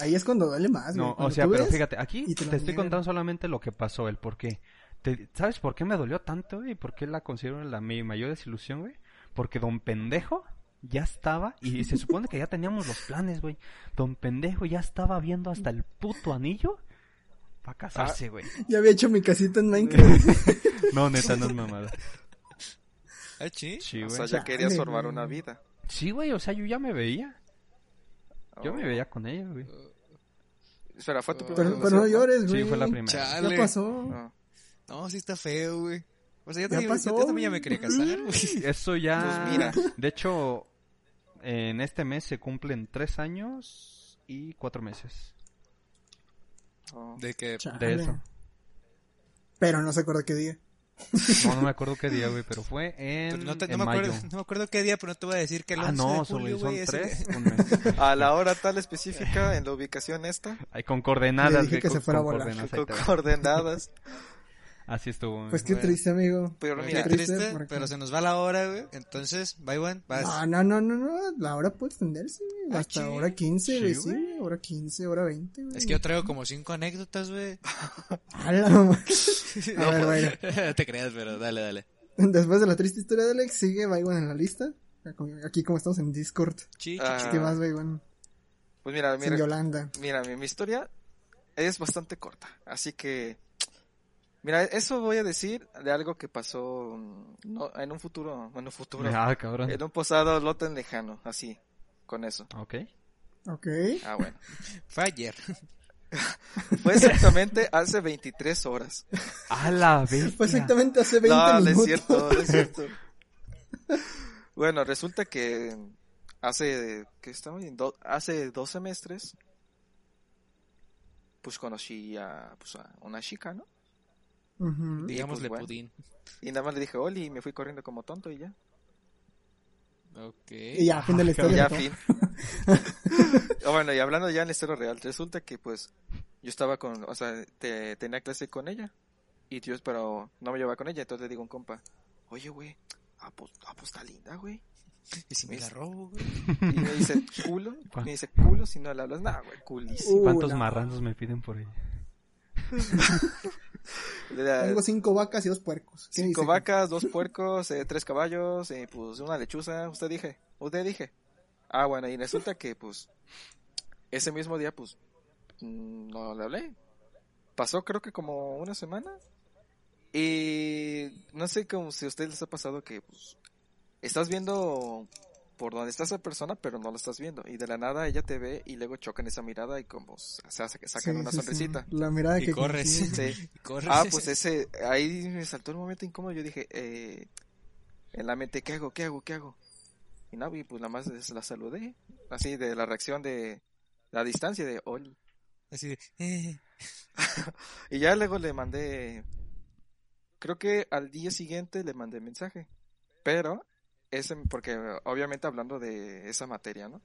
Ahí es cuando duele más, güey. No, o sea, pero fíjate, aquí te, te estoy contando solamente lo que pasó, el por qué. Te- ¿Sabes por qué me dolió tanto, güey? ¿Por qué la considero la mi mayor desilusión, güey? Porque Don Pendejo ya estaba, y se supone que ya teníamos los planes, güey. Don Pendejo ya estaba viendo hasta el puto anillo para casarse, güey. Ya había hecho mi casita en Minecraft. No, neta, no es mamada. ¿Ah, sí? Sí, O güey. sea, ya querías formar una vida. Sí, güey, o sea, yo ya me veía. Yo Oh. me veía con ella, güey. Espera, fue tu primera pero, pero no llores, Sí, güey. fue la primera. Chale. Ya pasó. Ah. No, sí está feo, güey. O sea, yo, Ya también- pasó, yo también ya me quería casar, güey. Eso ya. Pues mira. De hecho, en este mes se cumplen tres años y cuatro meses Oh. De que... Chale. de eso. Pero no se acuerda qué día. No, no me acuerdo qué día, güey, pero fue en, no, te- no en me mayo. acuerdo, no me acuerdo qué día, pero no te voy a decir que el Ah, 11 no, de solo julio, güey, tres. un mes. A la hora tal específica, en la ubicación esta, Ay, con coordenadas. Le dije que con- se fuera a con volar. coordenadas, con coordenadas. Así estuvo. Pues qué Bueno. triste, amigo. Pero Qué mira, Qué triste, pero se nos va la hora, güey. Entonces, bye, one, vas. No, no, no, no, no. La hora puede extenderse, güey. Ah, Hasta sí. hora 15, Sí, güey. Sí, güey. güey, hora 15, hora 20, güey. Es que yo traigo como cinco anécdotas, güey. A la mamá. A ver, bueno. No te creas, pero dale, dale. Después de la triste historia de Alex, sigue Baywan en la lista. Aquí como estamos en Discord. Chi, Ah. ¿Qué más, Baywan? pues mira, Sin mira, Yolanda. mira, mi, mi historia es bastante corta, así que mira, eso voy a decir de algo que pasó mm, no, en un futuro, bueno, futuro, Ah, cabrón. en un pasado no tan lejano, así, con eso. Ok. Ok. Ah, bueno. Fue ayer. Fue exactamente hace 23 horas. A la vez. Fue exactamente hace 20 No, no es minutos. cierto, no es cierto. Bueno, resulta que hace, que estamos en do- hace dos semestres, pues conocí a, pues, a una chica, ¿no? Ujú. Digámosle bueno. pudín. Y nada más le dije, Oli, y me fui corriendo como tonto y ya. Ok. Y ya, fin de la Y historia. ya, ¿no? fin. Ah, bueno, y hablando ya en la historia real, resulta que pues yo estaba con, o sea, te- tenía clase con ella. Y Dios, pero no me llevaba con ella, entonces le digo a un compa, oye, güey, ah, pues, ah, pues está linda, güey. Y si me la robo, güey. Y me dice, culo, ¿Cuál? me dice, culo, si no le hablas nada, güey, culísimo. ¿Cuántos no. marranos me piden por ella? Tengo cinco vacas y dos puercos. ¿Qué cinco vacas, dos puercos, eh, tres caballos, eh, pues una lechuza, usted dije, usted dije. Ah, bueno, y resulta que pues ese mismo día pues mm, no le hablé. Pasó creo que como una semana y no sé como si a ustedes les ha pasado que pues estás viendo por donde está esa persona, pero no lo estás viendo. Y de la nada ella te ve y luego chocan esa mirada y como se hace que sacan Sí, una sí, sí. sonrisita. La mirada Y que corres. corres. Ah, pues ese, ahí me saltó el momento incómodo. Yo dije, eh, en la mente, ¿qué hago? ¿Qué hago? ¿Qué hago? Y nada, y pues nada más la saludé. Así de la reacción de la distancia de Oli. Así de, eh. Y ya luego le mandé, creo que al día siguiente le mandé mensaje. Pero, ese, porque obviamente hablando de esa materia, ¿no?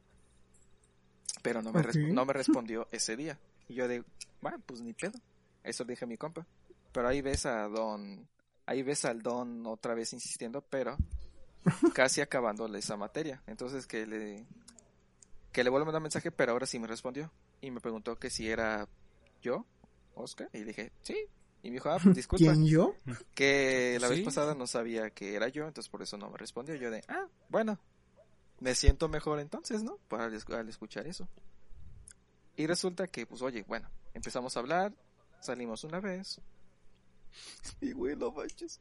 Pero no me, no me respondió ese día. Y yo de, bueno, pues ni pedo. Eso dije a mi compa. Pero ahí ves a Don, ahí ves al Don otra vez insistiendo, pero casi acabándole esa materia. Entonces que le, que le vuelvo a mandar mensaje, pero ahora sí me respondió. Y me preguntó que si era yo, Oscar. Y dije, sí. Y me dijo, ah, pues disculpa. ¿Quién yo? Que la Sí. vez pasada no sabía que era yo, entonces por eso no me respondió. Yo de, ah, bueno, me siento mejor entonces, ¿no? Para al, esc- al escuchar eso. Y resulta que, pues, oye, bueno, empezamos a hablar, salimos una vez. Y güey, no manches.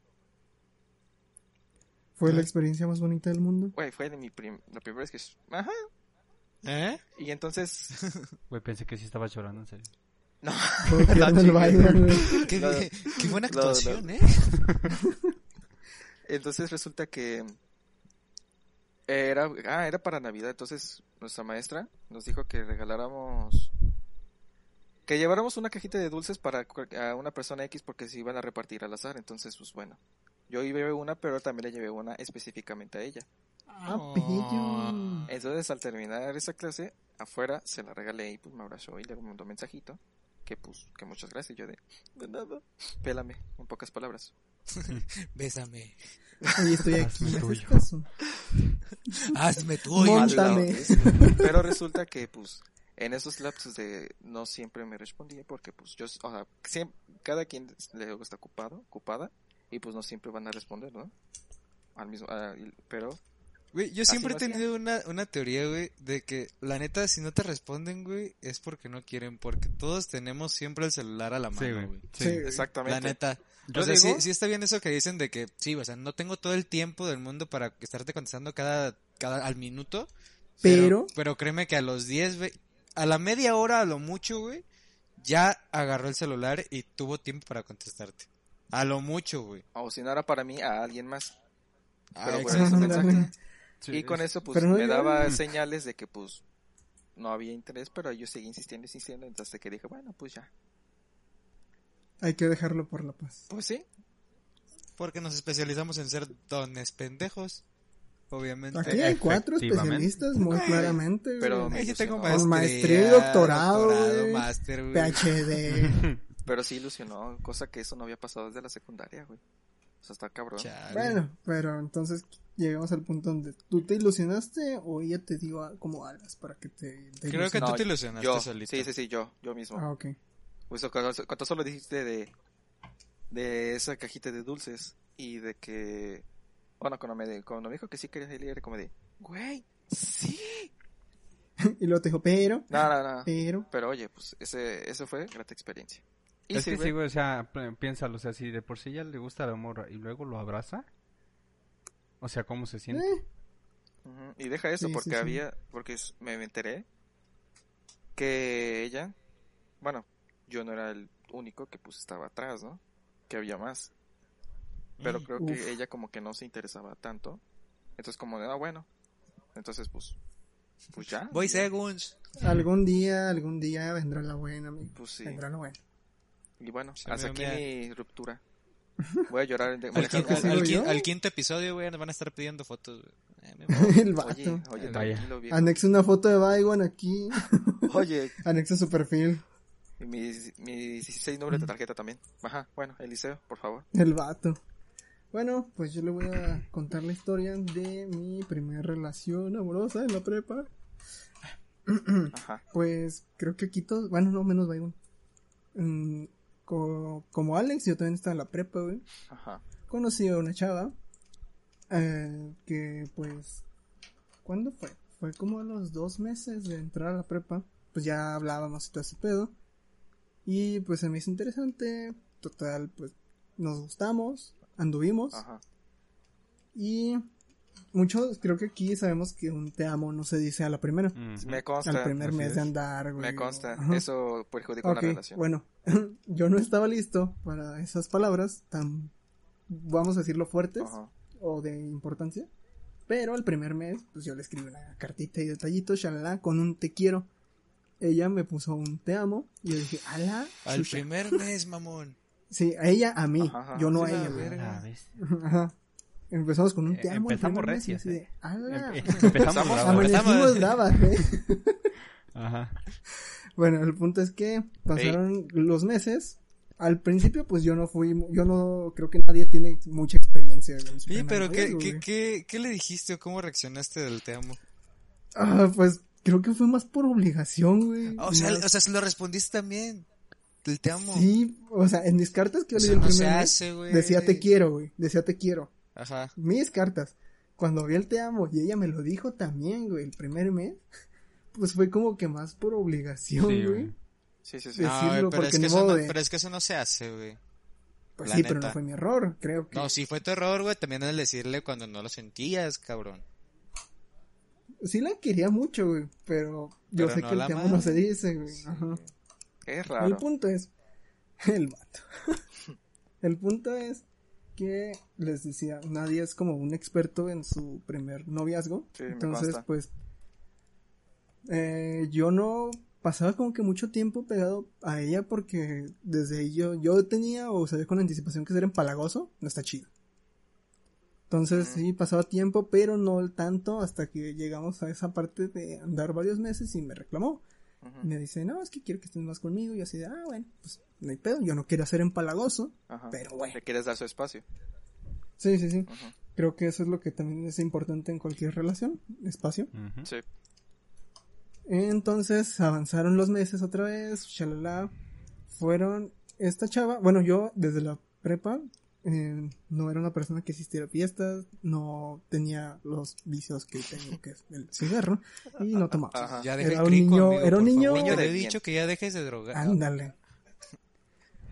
Fue la experiencia más bonita del mundo. Güey, fue de mi prim- la primera vez que... Ajá. ¿Eh? Y entonces... Güey, pensé que sí estaba llorando, en serio. No. Qué, No, bien- qué buena no, no. actuación, ¿eh? Entonces resulta que era, ah, era para Navidad, entonces nuestra maestra nos dijo que regaláramos, que lleváramos una cajita de dulces para a una persona X porque se iban a repartir al azar, entonces pues bueno, yo llevé una, pero también le llevé una específicamente a ella. Ah, Oh. Entonces al terminar esa clase, afuera se la regalé y pues me abrazó y le mandó un mensajito, que pues, que muchas gracias, yo de, de nada, pélame, en pocas palabras. Bésame. Oye, estoy aquí. Hazme ¿me haces tuyo. Hazme tuyo. Móntame. Pero resulta que, pues, en esos lapsos de no siempre me respondía porque, pues, yo, o sea, siem- cada quien le está ocupado, ocupada, y pues no siempre van a responder, ¿no? Al mismo, pero, Güey, yo siempre he tenido una, una teoría, güey, de que la neta, si no te responden, güey, es porque no quieren, porque todos tenemos siempre el celular a la Sí, mano, güey. güey. Sí. Sí. exactamente. La neta. Yo o sea, digo- sí, sí está bien eso que dicen de que, sí, o sea, no tengo todo el tiempo del mundo para estarte contestando cada, cada, al minuto. Pero- Pero créeme que a los 10, güey, a la media hora, a lo mucho, güey, ya agarró el celular y tuvo tiempo para contestarte. A lo mucho, güey. O si no era para mí, a alguien más. Ah, Pero por eso. Sí, y con es- eso, pues, Pero me daba señales de que, pues, no había interés, pero yo seguí insistiendo, insistiendo, entonces que dije, bueno, pues ya. Hay que dejarlo por la paz. Pues sí, Porque nos especializamos en ser dones pendejos. Obviamente. Aquí hay cuatro especialistas, muy claramente. pero güey. Ahí sí tengo Con maestría, maestría y doctorado, máster, güey. PhD. pero sí ilusionó, cosa que eso no había pasado desde la secundaria, güey. O sea, está cabrón. Chale. bueno, pero entonces llegamos al punto donde tú te ilusionaste o ella te dio a- como alas para que te... te Creo que tú te ilusionaste yo, solito. Sí, sí, sí, yo, yo mismo. Ah, ok. Pues cuando, cuando solo dijiste de, de esa cajita de dulces y de que, bueno, cuando me, cuando me dijo que sí quería salir, era como de, güey, sí. y luego te dijo, pero, No, no, no. pero... Pero oye, pues ese, eso fue grata experiencia. Y Es que sí, güey, o sea, pi- piénsalo, o sea, si de por sí ya le gusta la morra y luego lo abraza, o sea, ¿cómo se siente? Eh, Y deja eso, Sí, porque sí, sí. había, porque me enteré que ella, bueno, yo no era el único que pues estaba atrás, ¿no? Que había más. Pero creo Uf. que ella como que no se interesaba tanto. Entonces como de, ah, bueno. Entonces pues, pues ya. Voy ya. segunds. algún día, algún día vendrá la buena, amigo. Pues sí. Vendrá la buena. Y bueno, Sí, hasta aquí mi ruptura. Voy a llorar. de- Al, quinto episodio, güey, nos van a estar pidiendo fotos. Eh. El vato. Oye, oye, Vaya. tranquilo, viejo. Anexa una foto de Bygon aquí. Oye, Anexa su perfil. y mi, mi 16 número de tarjeta también. Ajá, bueno, Eliseo, por favor. El vato. Bueno, pues yo le voy a contar la historia de mi primera relación amorosa en la prepa. Ajá. Pues creo que aquí todos, bueno, no menos Bygon. Mm, co- como Alex, yo también estaba en la prepa, güey. Ajá. Conocí a una chava eh, que pues, ¿cuándo fue? Fue como a los dos meses de entrar a la prepa. Pues ya hablábamos y todo ese pedo. Y pues se me hizo interesante. Total, pues nos gustamos, anduvimos. Ajá. Y muchos, creo que aquí sabemos que un te amo no se dice a la primera. Me consta. al primer mes es. de andar, güey. Me consta. Ajá. Eso perjudicó Ok, la relación. bueno, yo no estaba listo para esas palabras tan, vamos a decirlo, fuertes Ajá. o de importancia. Pero el primer mes, pues yo le escribí una cartita y detallitos, shalala, con un te quiero. Ella me puso un te amo y yo dije, ala, Al chucha". primer mes, mamón. Sí, a ella, a mí, Ajá, ajá. yo no a ella, verga. Ajá. Empezamos con un te amo. empezamos de, eh. Em- Empezamos. Amanecimos. Bravas, ¿eh? Ajá. Bueno, el punto es que pasaron los meses. Al principio, pues yo no fui, yo no creo que nadie tiene mucha experiencia. Oye, pero ¿qué, qué, qué, qué le dijiste o cómo reaccionaste del te amo? Ah, pues creo que fue más por obligación, güey. O sea, Más- o sea, se lo respondiste también. El te amo. sí, o sea, en mis cartas que yo O le sea, di el primer se mes, hace, güey. decía te quiero, güey. Decía te quiero. Ajá. Mis cartas. Cuando vi el te amo y ella me lo dijo también, güey, el primer mes, pues fue como que más por obligación, Sí, güey. Sí, sí, sí. No, decirlo, güey, pero, porque es que eso no, de- pero es que eso no se hace, güey. Pues La sí, pero no fue mi error, creo que. No, sí fue tu error, güey. También el decirle cuando no lo sentías, cabrón. Sí la quería mucho, güey, pero yo Pero sé no que el la te amo amas. no se dice, güey. Ajá. Es El raro. punto es, el vato. el punto es que les decía, nadie es como un experto en su primer noviazgo. Sí, Entonces, pues, eh, yo no pasaba como que mucho tiempo pegado a ella porque desde ahí yo, yo tenía o sabía con anticipación que ser empalagoso no está chido. Entonces sí, pasaba tiempo, pero no tanto hasta que llegamos a esa parte de andar varios meses y me reclamó. Me dice, no, es que quiero que estés más conmigo. Y yo así de, ah, bueno, pues no hay pedo. Yo no quiero ser empalagoso, Ajá. pero bueno. Le quieres dar su espacio. Sí, sí, sí. Creo que eso es lo que también es importante en cualquier relación, espacio. Sí. Entonces avanzaron los meses otra vez, shalala. Fueron esta chava, bueno, yo desde la prepa eh, no era una persona que asistiera a fiestas, no tenía los vicios que tengo, que es el cigarro, y no tomaba. Ajá. Ya deja Era el un niño- amigo, era un niño-. Niño Te he dicho que ya dejes de drogar. Ándale.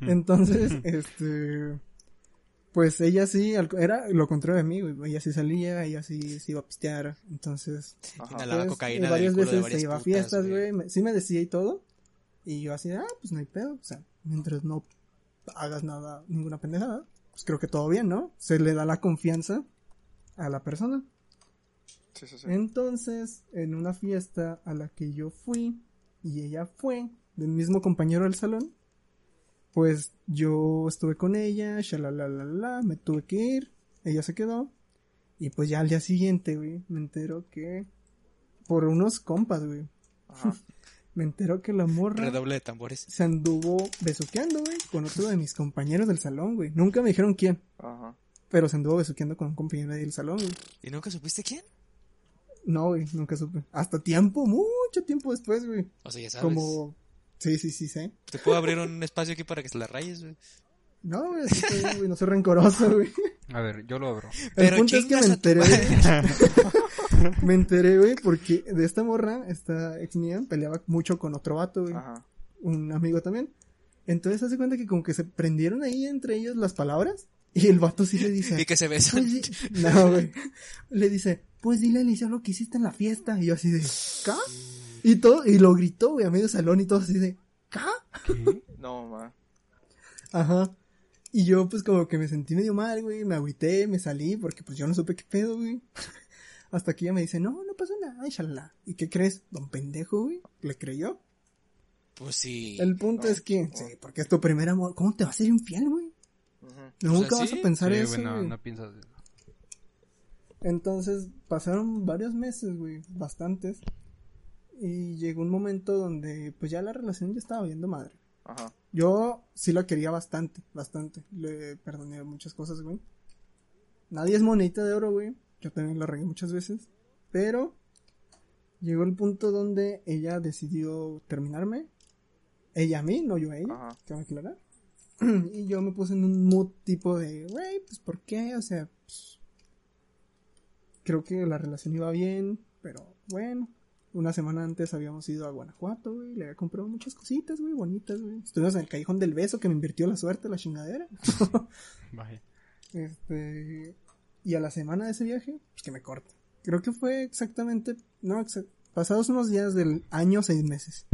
Entonces, este, pues ella sí, era lo contrario de mí, güey. Ella sí salía, ella sí se iba a pistear. Entonces. Inhalaba pues, cocaína varias del culo de veces varias se iba a fiestas, güey. Sí me decía y todo. Y yo así, ah, pues no hay pedo. O sea, mientras no hagas nada, ninguna pendejada, pues creo que todo bien, ¿no? Se le da la confianza a la persona. Sí, sí, sí. Entonces, en una fiesta a la que yo fui y ella fue, del mismo compañero del salón, pues yo estuve con ella, la me tuve que ir, ella se quedó, y pues ya al día siguiente, güey, me entero que, por unos compas, güey, Ajá. me entero que la morra Redoble de tambores. se anduvo besuqueando, güey, con otro de mis compañeros del salón, güey. Nunca me dijeron quién, Ajá. pero se anduvo besuqueando con un compañero del salón, güey. ¿Y nunca supiste quién? No, güey, nunca supe. Hasta tiempo, mucho tiempo después, güey. O sea, ya sabes. Como... Sí, sí, sí, sé. Te puedo abrir un espacio aquí para que se la rayes, güey. No, güey, bien, güey, no soy rencoroso, güey. A ver, yo lo abro. El Pero punto es que me enteré. me enteré, güey, porque de esta morra, esta ex mía, peleaba mucho con otro vato, güey. Ajá. Un amigo también. Entonces hace cuenta que como que se prendieron ahí entre ellos las palabras. Y el vato sí le dice... Y que se besan. "Pues di-". No, güey. Le dice, pues dile a Alicia lo que hiciste en la fiesta. Y yo así de, ¿ca? Y todo, y lo gritó, güey, a medio salón y todo así de, ¿ca? ¿Qué? No, ma. Ajá. Y yo pues como que me sentí medio mal, güey, me agüité, me salí porque pues yo no supe qué pedo, güey. Hasta que ella me dice, no, no pasó nada, inshallah. ¿Y qué crees? Don pendejo, güey, le creyó. Pues sí. El punto es que, sí, porque es tu primer amor, ¿cómo te va a ser infiel, güey? Ujú. Nunca sea, vas sí. a pensar Sí, eso, güey, no, güey. no piensas. Entonces pasaron varios meses, güey, bastantes. Y llegó un momento donde pues ya la relación ya estaba viendo madre. Ajá. Yo sí la quería bastante, bastante. Le perdoné muchas cosas, güey. Nadie es monedita de oro, güey. Yo también la regué muchas veces. Pero llegó el punto donde ella decidió terminarme. Ella a mí, no yo a ella. Ajá. Cabe aclarar. y yo me puse en un mood tipo de, güey, pues ¿por qué? O sea, pues, creo que la relación iba bien, pero bueno. Una semana antes habíamos ido a Guanajuato, güey. Le había comprado muchas cositas, güey, bonitas, güey. Estuvimos en el callejón del beso que me invirtió la suerte, la chingadera. Vaya. Este. Y a la semana de ese viaje, pues que me corta. Creo que fue exactamente, no, exa- pasados unos días del año, seis meses.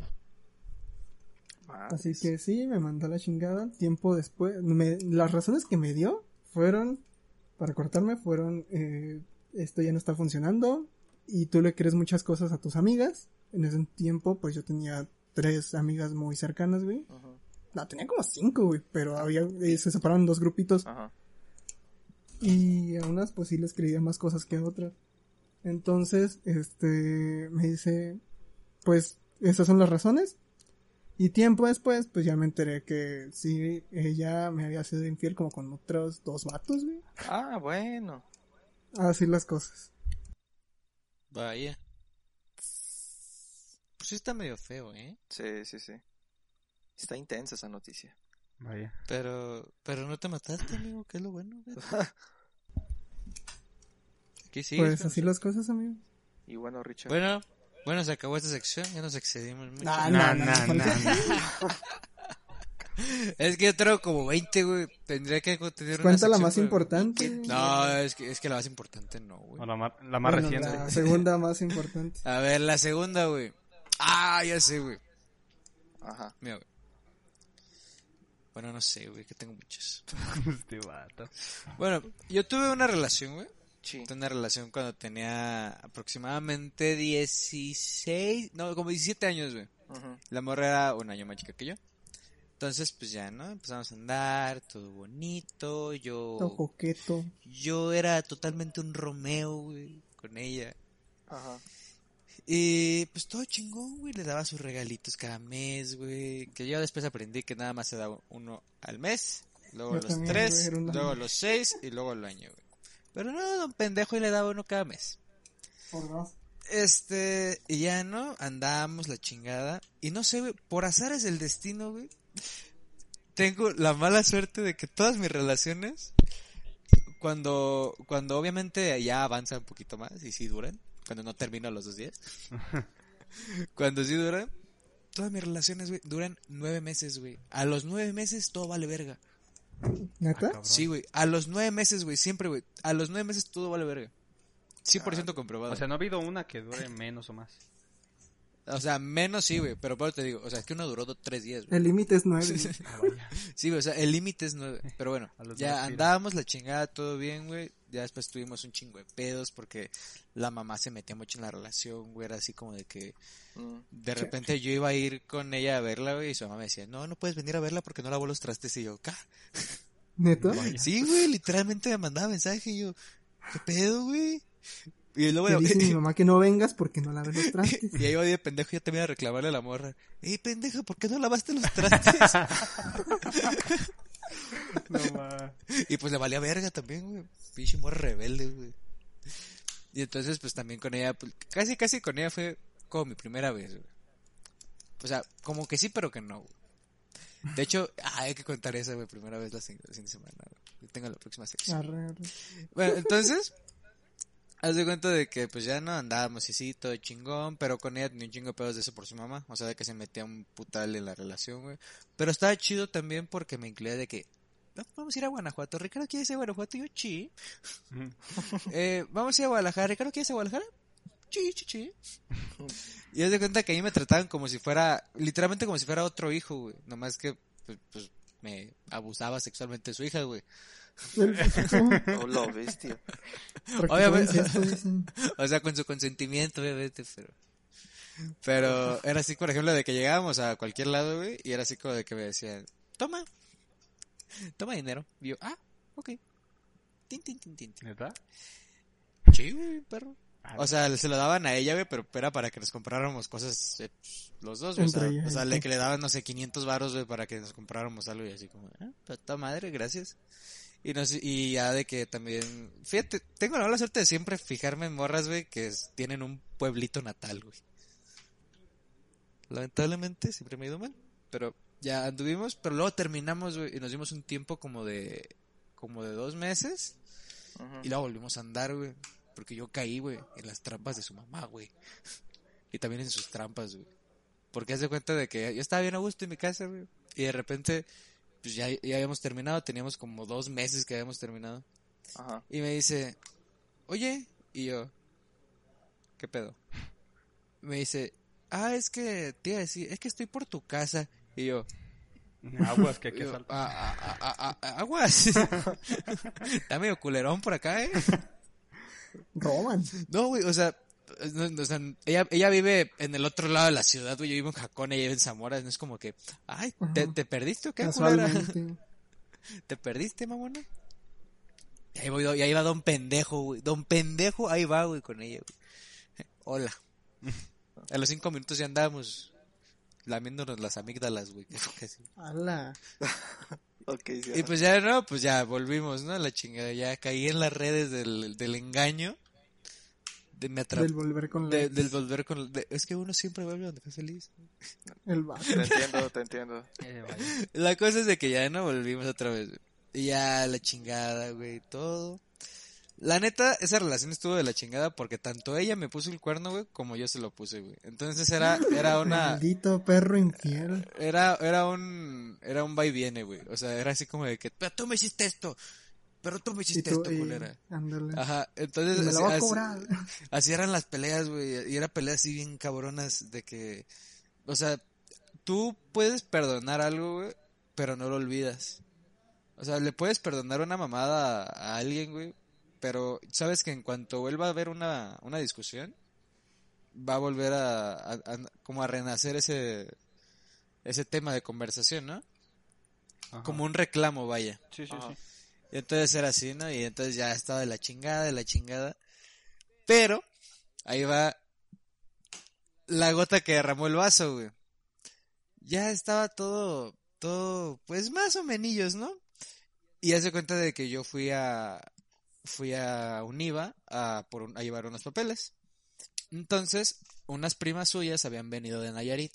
Así que sí, me mandó la chingada. Tiempo después, me- las razones que me dio fueron, para cortarme, fueron, eh, esto ya no está funcionando y tú le crees muchas cosas a tus amigas. En ese tiempo, pues yo tenía tres amigas muy cercanas, güey. Ujú. No, tenía como cinco, güey, pero había, eh, se separaron dos grupitos Ajá. Y a unas pues sí les creía más cosas que a otras. Entonces, este, me dice, pues, esas son las razones. Y tiempo después, pues ya me enteré que sí, ella me había sido infiel como con otros dos vatos, güey. Ah, bueno. Así las cosas. Vaya. Pues sí está medio feo, ¿eh? Sí, sí, sí. Está intensa esa noticia. Vaya. Pero, pero no te mataste, amigo, que es lo bueno. güey. Aquí sí. pues así las cosas, amigo. Y bueno, Richard. Bueno, bueno, se acabó esta sección, ya nos excedimos mucho. Ah, No, no, no, no, no, no, falta- Es que yo traigo como 20, güey. Tendría que tener una Cuenta la sección, más pero- importante. No, es que, es que la más importante no, güey. O la, ma- la más Bueno, reciente. La segunda más importante. A ver, la segunda, güey. Ah, ya sé, güey. Ajá. Mira, güey. Bueno, no sé, güey, que tengo muchas. este vato. Bueno, yo tuve una relación, güey. Sí. Tuve una relación cuando tenía aproximadamente 16, no, como 17 años, güey. Ujú. La morra era un año más chica que yo. Entonces, pues ya, ¿no? Empezamos a andar, todo bonito. Yo, Todo coqueto. yo era totalmente un Romeo, güey, con ella. Ajá. Y pues todo chingón, güey. Le daba sus regalitos cada mes, güey. Que yo después aprendí que nada más se daba uno al mes. Luego Yo los también, tres, güey, luego los seis y luego el año, güey. Pero no, don pendejo y le daba uno cada mes. Por dos. Este, y ya no, andábamos la chingada. Y no sé, güey, por azares del destino, güey. Tengo la mala suerte de que todas mis relaciones, cuando, cuando obviamente ya avanza un poquito más y sí duran, cuando no termino a los dos días, cuando sí duran, todas mis relaciones, güey, duran nueve meses, güey. A los nueve meses todo vale verga. ¿Neta? cabrón. Sí, güey, a los nueve meses, güey, siempre, güey. A los nueve meses todo vale verga. 100% comprobado. O sea, no ha habido una que dure menos o más. O sea, menos sí, güey, pero por te digo, o sea, es que uno duró do- tres días, güey. El límite es nueve. Ah. Sí, güey, o sea, el límite es nueve, pero bueno, ya andábamos la chingada, todo bien, güey, ya después tuvimos un chingo de pedos porque la mamá se metía mucho en la relación, güey, era así como de que Mm. de repente yo iba a ir con ella a verla, güey, y su mamá me decía, no, no puedes venir a verla porque no lavó los trastes, y yo, ¿ca? ¿Neta? Sí, güey, literalmente me mandaba mensaje y yo, ¿qué pedo, güey? Y luego, Te dice mi mamá que no vengas porque no laves los trastes. Y ahí iba de pendejo yo también a reclamarle a la morra. ¡Ey, pendeja, ¿por qué no lavaste los trastes? No ma. y pues le valía verga también, güey. Pinche morra rebelde, güey. Y entonces, pues también con ella, pues, casi, casi con ella fue como mi primera vez, güey. O sea, como que sí, pero que no, güey. De hecho, ah, hay que contar esa, güey, primera vez la fin la de semana, güey. Yo tengo la próxima sección. Arre, arre. Bueno, entonces, haz de cuenta de que pues ya no andábamos y sí, todo chingón, pero con ella tenía un chingo de pedos de eso por su mamá, o sea, de que se metía un putal en la relación, güey. Pero estaba chido también porque me incluía de que, "No, vamos a ir a Guanajuato, Ricardo quiere ir a Guanajuato, y yo, chi. Eh, vamos a ir a Guadalajara, Ricardo quiere ir a Guadalajara, chi, chi, chi. Y haz de cuenta que a mí me trataban como si fuera, literalmente como si fuera otro hijo, güey, nomás que, pues, pues me abusaba sexualmente de su hija, güey. Lo bestia. Obviamente. O sea, con su consentimiento, obviamente, pero... Pero era así, por ejemplo, de que llegábamos a cualquier lado, güey, y era así como de que me decían, toma, toma dinero. Y yo, ah, ok. Tin, tin, tin, tin. Sí, güey, perro. O sea, se lo daban a ella, güey, pero era para que nos compráramos cosas eh, pues, los dos, güey. O sea, o sea, sí. le que le daban, no sé, 500 varos, güey, para que nos compráramos algo y así como, ah, puta madre, gracias. Y no sé, y ya de que también, fíjate, tengo la mala suerte de siempre fijarme en morras, güey, que es- tienen un pueblito natal, güey. Lamentablemente siempre me ha ido mal, pero ya anduvimos, pero luego terminamos, güey, y nos dimos un tiempo como de, como de dos meses. Y luego volvimos a andar, güey. Porque yo caí, güey, en las trampas de su mamá, güey. Y también en sus trampas, güey. Porque haz de cuenta de que yo estaba bien a gusto en mi casa, güey. Y de repente, pues ya, ya habíamos terminado, teníamos como dos meses que habíamos terminado. Ajá. Y me dice, oye, y yo, ¿qué pedo? Me dice, ah, es que te iba a decir, es que estoy por tu casa. Y yo, Aguas que yo, asaltan. "Ah, ah, ah, ah, ah, aguas. Está medio culerón por acá, ¿eh? Roman. No, güey, o sea, o sea, ella, ella vive en el otro lado de la ciudad, güey. Yo vivo en Jacón, ella vive en Zamora. No es como que, ay, ¿te, perdiste o qué. ¿Te perdiste, mamona? Y ahí, voy, y ahí va Don Pendejo, güey. Don Pendejo, ahí va, güey, con ella, güey. Hola. A los cinco minutos ya andábamos lamiéndonos las amígdalas, güey. casi, sí, Y pues ya, no, pues ya volvimos, ¿no? La chingada, ya caí en las redes del, del engaño. De me atrapé. Del volver con la De- ex. del volver con... de- es que uno siempre vuelve donde fue feliz. el vato. Te entiendo, te entiendo. Eh. La cosa es de que ya no volvimos otra vez. güey. Y ya la chingada, güey, todo. La neta, esa relación estuvo de la chingada porque tanto ella me puso el cuerno, güey, como yo se lo puse, güey. Entonces era, era una, Maldito perro infiel. era, era un, era un va y viene, güey. O sea, era así como de que, pero tú me hiciste esto, pero tú me hiciste tú, esto, y- culera. ándale. Ajá, entonces Y me así, la va a así- cobrar. así eran las peleas, güey, y era peleas así bien cabronas de que, o sea, tú puedes perdonar algo, güey, pero no lo olvidas. O sea, le puedes perdonar una mamada a, a alguien, güey, pero sabes que en cuanto vuelva a haber una, una discusión, va a volver a, a- a- como a renacer ese, ese tema de conversación, ¿no? Ajá. Como un reclamo, vaya. Sí, sí, Ajá. sí. Y entonces era así, ¿no? Y entonces ya estaba de la chingada, de la chingada. Pero, ahí va la gota que derramó el vaso, güey. Ya estaba todo, todo, pues más o menos, ¿no? Y hace cuenta de que yo fui a, fui a Univa a, por a llevar unos papeles. Entonces, unas primas suyas habían venido de Nayarit.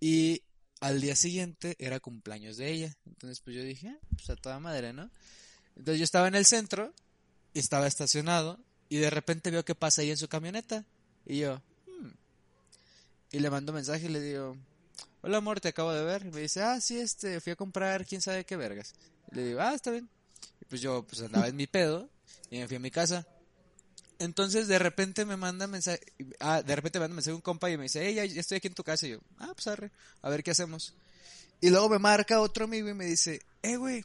Y al día siguiente era cumpleaños de ella. Entonces, pues yo dije, ah, pues a toda madre, ¿no? Entonces yo estaba en el centro, y estaba estacionado, y de repente veo que pasa ahí en su camioneta. Y yo, "Hmm". y le mando mensaje y le digo, hola amor, te acabo de ver. Y me dice, ah, sí, este, fui a comprar quién sabe qué vergas. Y le digo, ah, está bien. Y pues yo, pues andaba en mi pedo, y me fui a mi casa. Entonces de repente me manda mensaje, ah, de repente me manda mensaje un compa y me dice, hey, ya, ya estoy aquí en tu casa. Y yo, ah, pues arre, a ver qué hacemos. Y luego me marca otro amigo y me dice, eh, güey,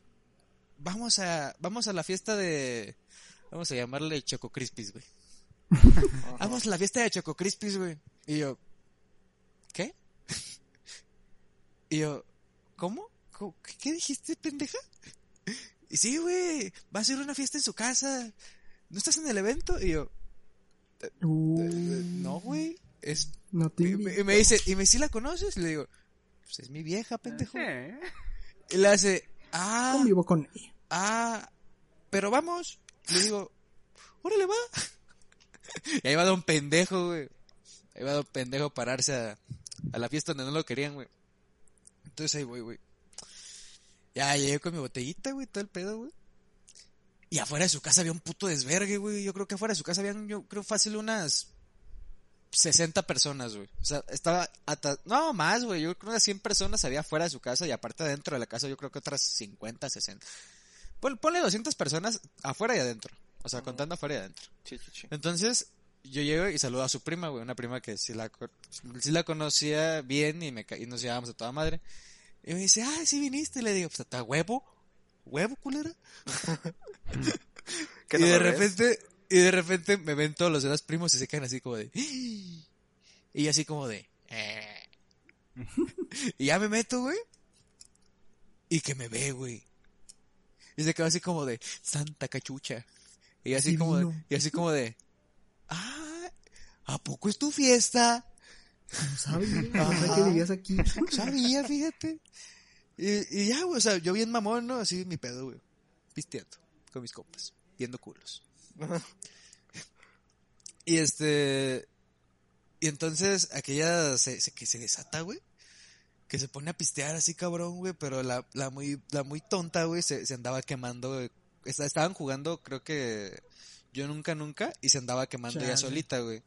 vamos a, vamos a la fiesta de, vamos a llamarle Choco Crispis, güey. Vamos a la fiesta de Choco Crispis, güey. Y yo, ¿qué? y yo, ¿cómo? ¿Cómo? ¿Qué, qué dijiste, pendeja? Y sí, güey, va a ser una fiesta en su casa. ¿No estás en el evento? Y yo, Uh, "Eh, no, güey, es No te y me, y dice, ¿y me sí la conoces? Y le digo, pues es mi vieja, pendejo. Sí. Y le hace, ah, Convivo con ella. ah, pero vamos. Le digo, órale, va. Y ahí va don pendejo, güey. Ahí va don pendejo a pararse a, a la fiesta donde no lo querían, güey. Entonces ahí voy, güey. Ya llegué con mi botellita, güey, todo el pedo, güey. Y afuera de su casa había un puto desvergue, güey. Yo creo que afuera de su casa habían, yo creo fácil unas 60 personas, güey. O sea, estaba hasta, no más, güey. Yo creo que 100 personas había afuera de su casa y aparte dentro de la casa yo creo que otras 50, 60. Pon- ponle 200 personas afuera y adentro. O sea, contando afuera y adentro. Sí, sí, sí. Entonces, yo llego y saludo a su prima, güey. Una prima que sí la, sí la conocía bien y, me, y nos llevábamos a toda madre. Y me dice, ah, sí viniste. Y le digo, pues hasta huevo. ¿Huevo, culera? ¿Qué y no de repente, y de repente me ven todos los demás primos y se quedan así como de. "¡Ah!". Y así como de. "Eh". y ya me meto, güey. Y que me ve, güey. Y se quedó así como de. Santa cachucha. Y así Sí como de. Y así como de. Ah, ¿a poco es tu fiesta? No sabía. No sabía que vivías aquí. Sabía, fíjate. Y, y ya, güey, o sea, yo bien mamón, ¿no? Así mi pedo, güey. Pisteando con mis compas, viendo culos. y este. Y entonces aquella se, se- que se desata, güey. Que se pone a pistear así cabrón, güey. Pero la, la muy, la muy tonta, güey, se, se andaba quemando, güey. Estaban jugando, creo que yo nunca, nunca. Y se andaba quemando ya solita, güey.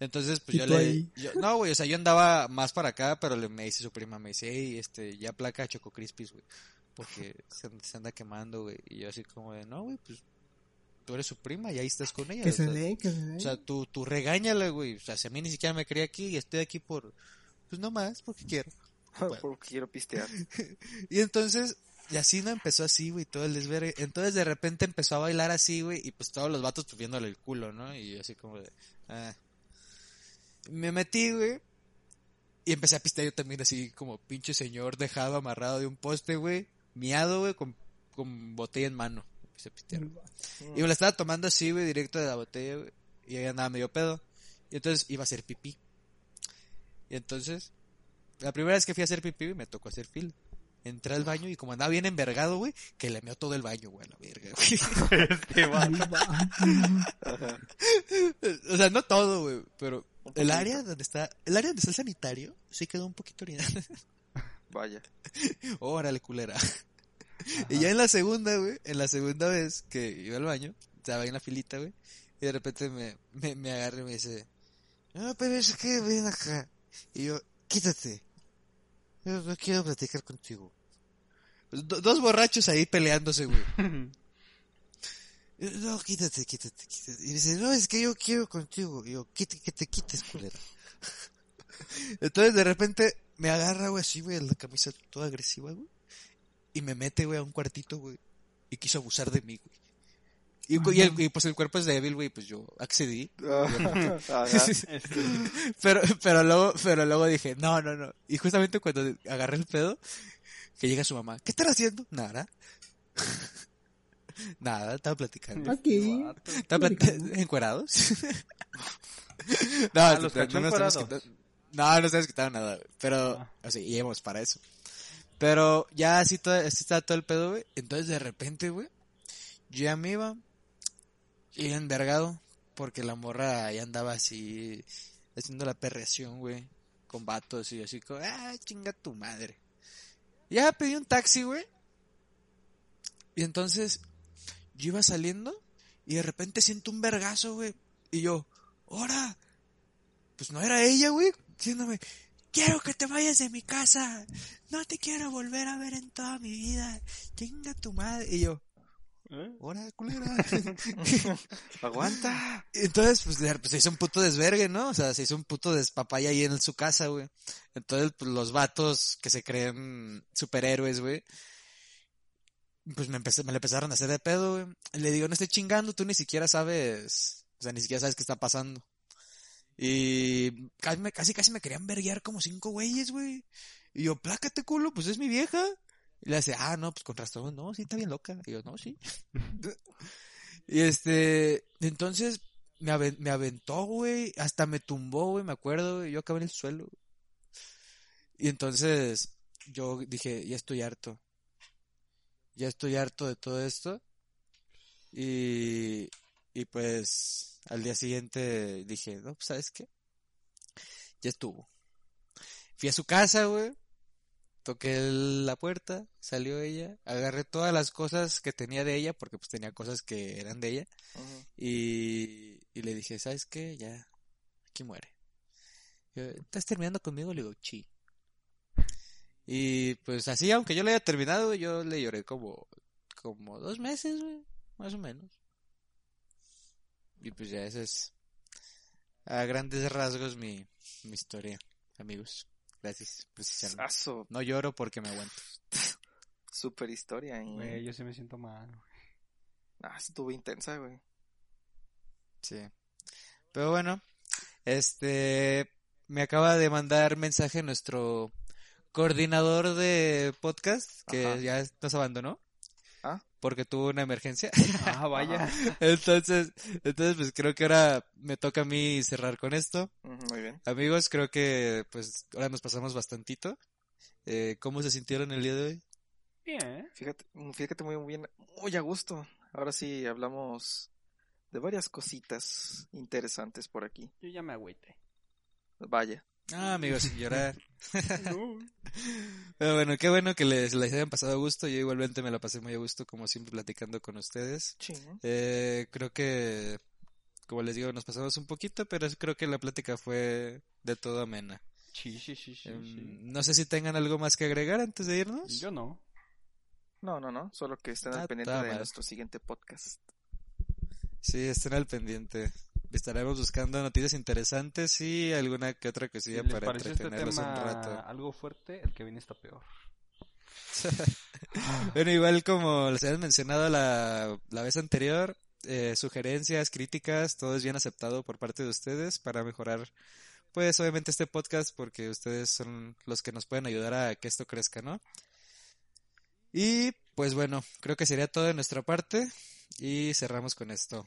Entonces, pues ¿Y yo le. yo- no, güey, o sea, yo andaba más para acá, pero le, me dice su prima, me dice, hey, este, ya placa Choco Crispis, güey. Porque se, se anda quemando, güey. Y yo así como de, no, güey, pues tú eres su prima y ahí estás con ella. Que o se sea, dé, que se dé. O sea, tú, tú regáñala, güey. O sea, si a mí ni siquiera me quería aquí y estoy aquí por, pues no más, porque quiero. Porque quiero pistear. Y entonces, y así no empezó así, güey, todo el desvergue. Entonces de repente empezó a bailar así, güey, y pues todos los vatos pues viéndole el culo, ¿no? Y así como de, ah. Me metí, güey, y empecé a pistear yo también así como pinche señor dejado amarrado de un poste, güey, miado, güey, con, con botella en mano. Empecé a pistear. Y me la estaba tomando así, güey, directo de la botella, güey. Y ahí andaba medio pedo. Y entonces iba a hacer pipí. Y entonces, la primera vez que fui a hacer pipí, güey, me tocó hacer fila. Entré al baño y como andaba bien envergado, güey, que le meó todo el baño, güey, a la verga, güey. Este. Ajá. o sea, no todo, güey, pero el área donde está, el área donde está el sanitario, sí quedó un poquito orinado. Vaya. Órale, culera. Y ya en la segunda, güey, en la segunda vez que iba al baño, estaba en la filita, güey, y de repente me, me, me agarra y me dice, no, pero es que ven acá. Y yo, quítate. Yo no quiero platicar contigo. Do- dos borrachos ahí peleándose, güey. Yo, No, quítate, quítate, quítate. Y dice, no, es que yo quiero contigo. Y yo, quítate, que te quites, culera. Entonces, de repente, me agarra, güey, así, güey, la camisa toda agresiva, güey. Y me mete, güey, a un cuartito, güey. Y quiso abusar de mí, güey. Y, y el- y, pues el cuerpo es débil, güey, pues yo accedí. Este, pero, pero luego, pero luego dije, no, no, no. Y justamente cuando agarré el pedo, que llega su mamá, ¿qué están haciendo? Nada. Nada, estaba platicando. Aquí. ¿Estaba platicando. encuerados? no, Ah, los no, nos. No, no se quitado nada, güey. Pero, Ah. o sea, íbamos para eso. Pero ya así, todo, así estaba todo el pedo, güey. Entonces de repente, güey, yo ya me iba, y envergado, porque la morra ya andaba así, haciendo la perreación, güey, con vatos y así como, ah, chinga tu madre. Ya pedí un taxi, güey. Y entonces, yo iba saliendo, y de repente siento un vergazo, güey. Y yo, ¡hora! Pues no era ella, güey, diciéndome, quiero que te vayas de mi casa. No te quiero volver a ver en toda mi vida. Chinga tu madre. Y yo, ¿Eh? ¡hora, culera! Aguanta. Entonces, pues, pues, se hizo un puto desvergue, ¿no? O sea, se hizo un puto despapaya ahí en su casa, güey. Entonces, pues, los vatos que se creen superhéroes, güey. Pues me, empecé, me le empezaron a hacer de pedo, güey. Le digo, no estoy chingando, tú ni siquiera sabes. O sea, ni siquiera sabes qué está pasando. Y casi, casi, me querían verguear como cinco güeyes, güey. Y yo, plácate, culo, pues es mi vieja. Y le dice, ah, no, pues con razón, no, sí, está bien loca. Y yo, no, sí. y este, entonces, me, aven- me aventó, güey, hasta me tumbó, güey, me acuerdo, güey, yo acabé en el suelo. Y entonces, yo dije, ya estoy harto. Ya estoy harto de todo esto. Y, y pues, al día siguiente dije, no, pues, ¿sabes qué? Ya estuvo. Fui a su casa, güey. Toqué la puerta, salió ella, agarré todas las cosas que tenía de ella, porque pues tenía cosas que eran de ella, y, y le dije, ¿sabes qué? Ya, aquí muere. Yo, ¿Estás terminando conmigo? Le digo, sí. Y pues así, aunque yo le haya terminado, yo le lloré como, como dos meses, güey, más o menos. Y pues ya esa es, a grandes rasgos, mi, mi historia, amigos. Gracias. Aso, No lloro porque me aguanto. super historia. Y... Güey, yo sí me siento mal. güey. Ah, estuvo intensa, güey. Sí. Pero bueno, este, me acaba de mandar mensaje nuestro coordinador de podcast que Ajá. ya nos abandonó. Porque tuvo una emergencia. Ah, vaya. entonces, entonces pues creo que ahora me toca a mí cerrar con esto. Muy bien. Amigos, creo que pues ahora nos pasamos bastantito. Eh, ¿Cómo se sintieron el día de hoy? Bien. Fíjate, mm, fíjate muy bien, muy a gusto. Ahora sí hablamos de varias cositas interesantes por aquí. Yo ya me agüité. Vaya. Ah, amigos, sin llorar. No. Pero bueno, qué bueno que les, les hayan pasado a gusto. Yo igualmente me la pasé muy a gusto, como siempre, platicando con ustedes. Chingo. Eh, creo que, como les digo, nos pasamos un poquito, pero creo que la plática fue de todo amena. Sí, sí, sí, sí, Em, sí. No sé si tengan algo más que agregar antes de irnos. Yo no. No, no, no. Solo que estén Ah, al pendiente de nuestro siguiente podcast. Sí, estén al pendiente. Estaremos buscando noticias interesantes y alguna que otra Si cosilla para este entretenerlos un tema rato. algo fuerte, el que viene está peor. Bueno, igual como les habían mencionado la, la vez anterior, eh, sugerencias, críticas, todo es bien aceptado por parte de ustedes para mejorar, pues obviamente este podcast porque ustedes son los que nos pueden ayudar a que esto crezca, ¿no? Y pues bueno, creo que sería todo de nuestra parte y cerramos con esto.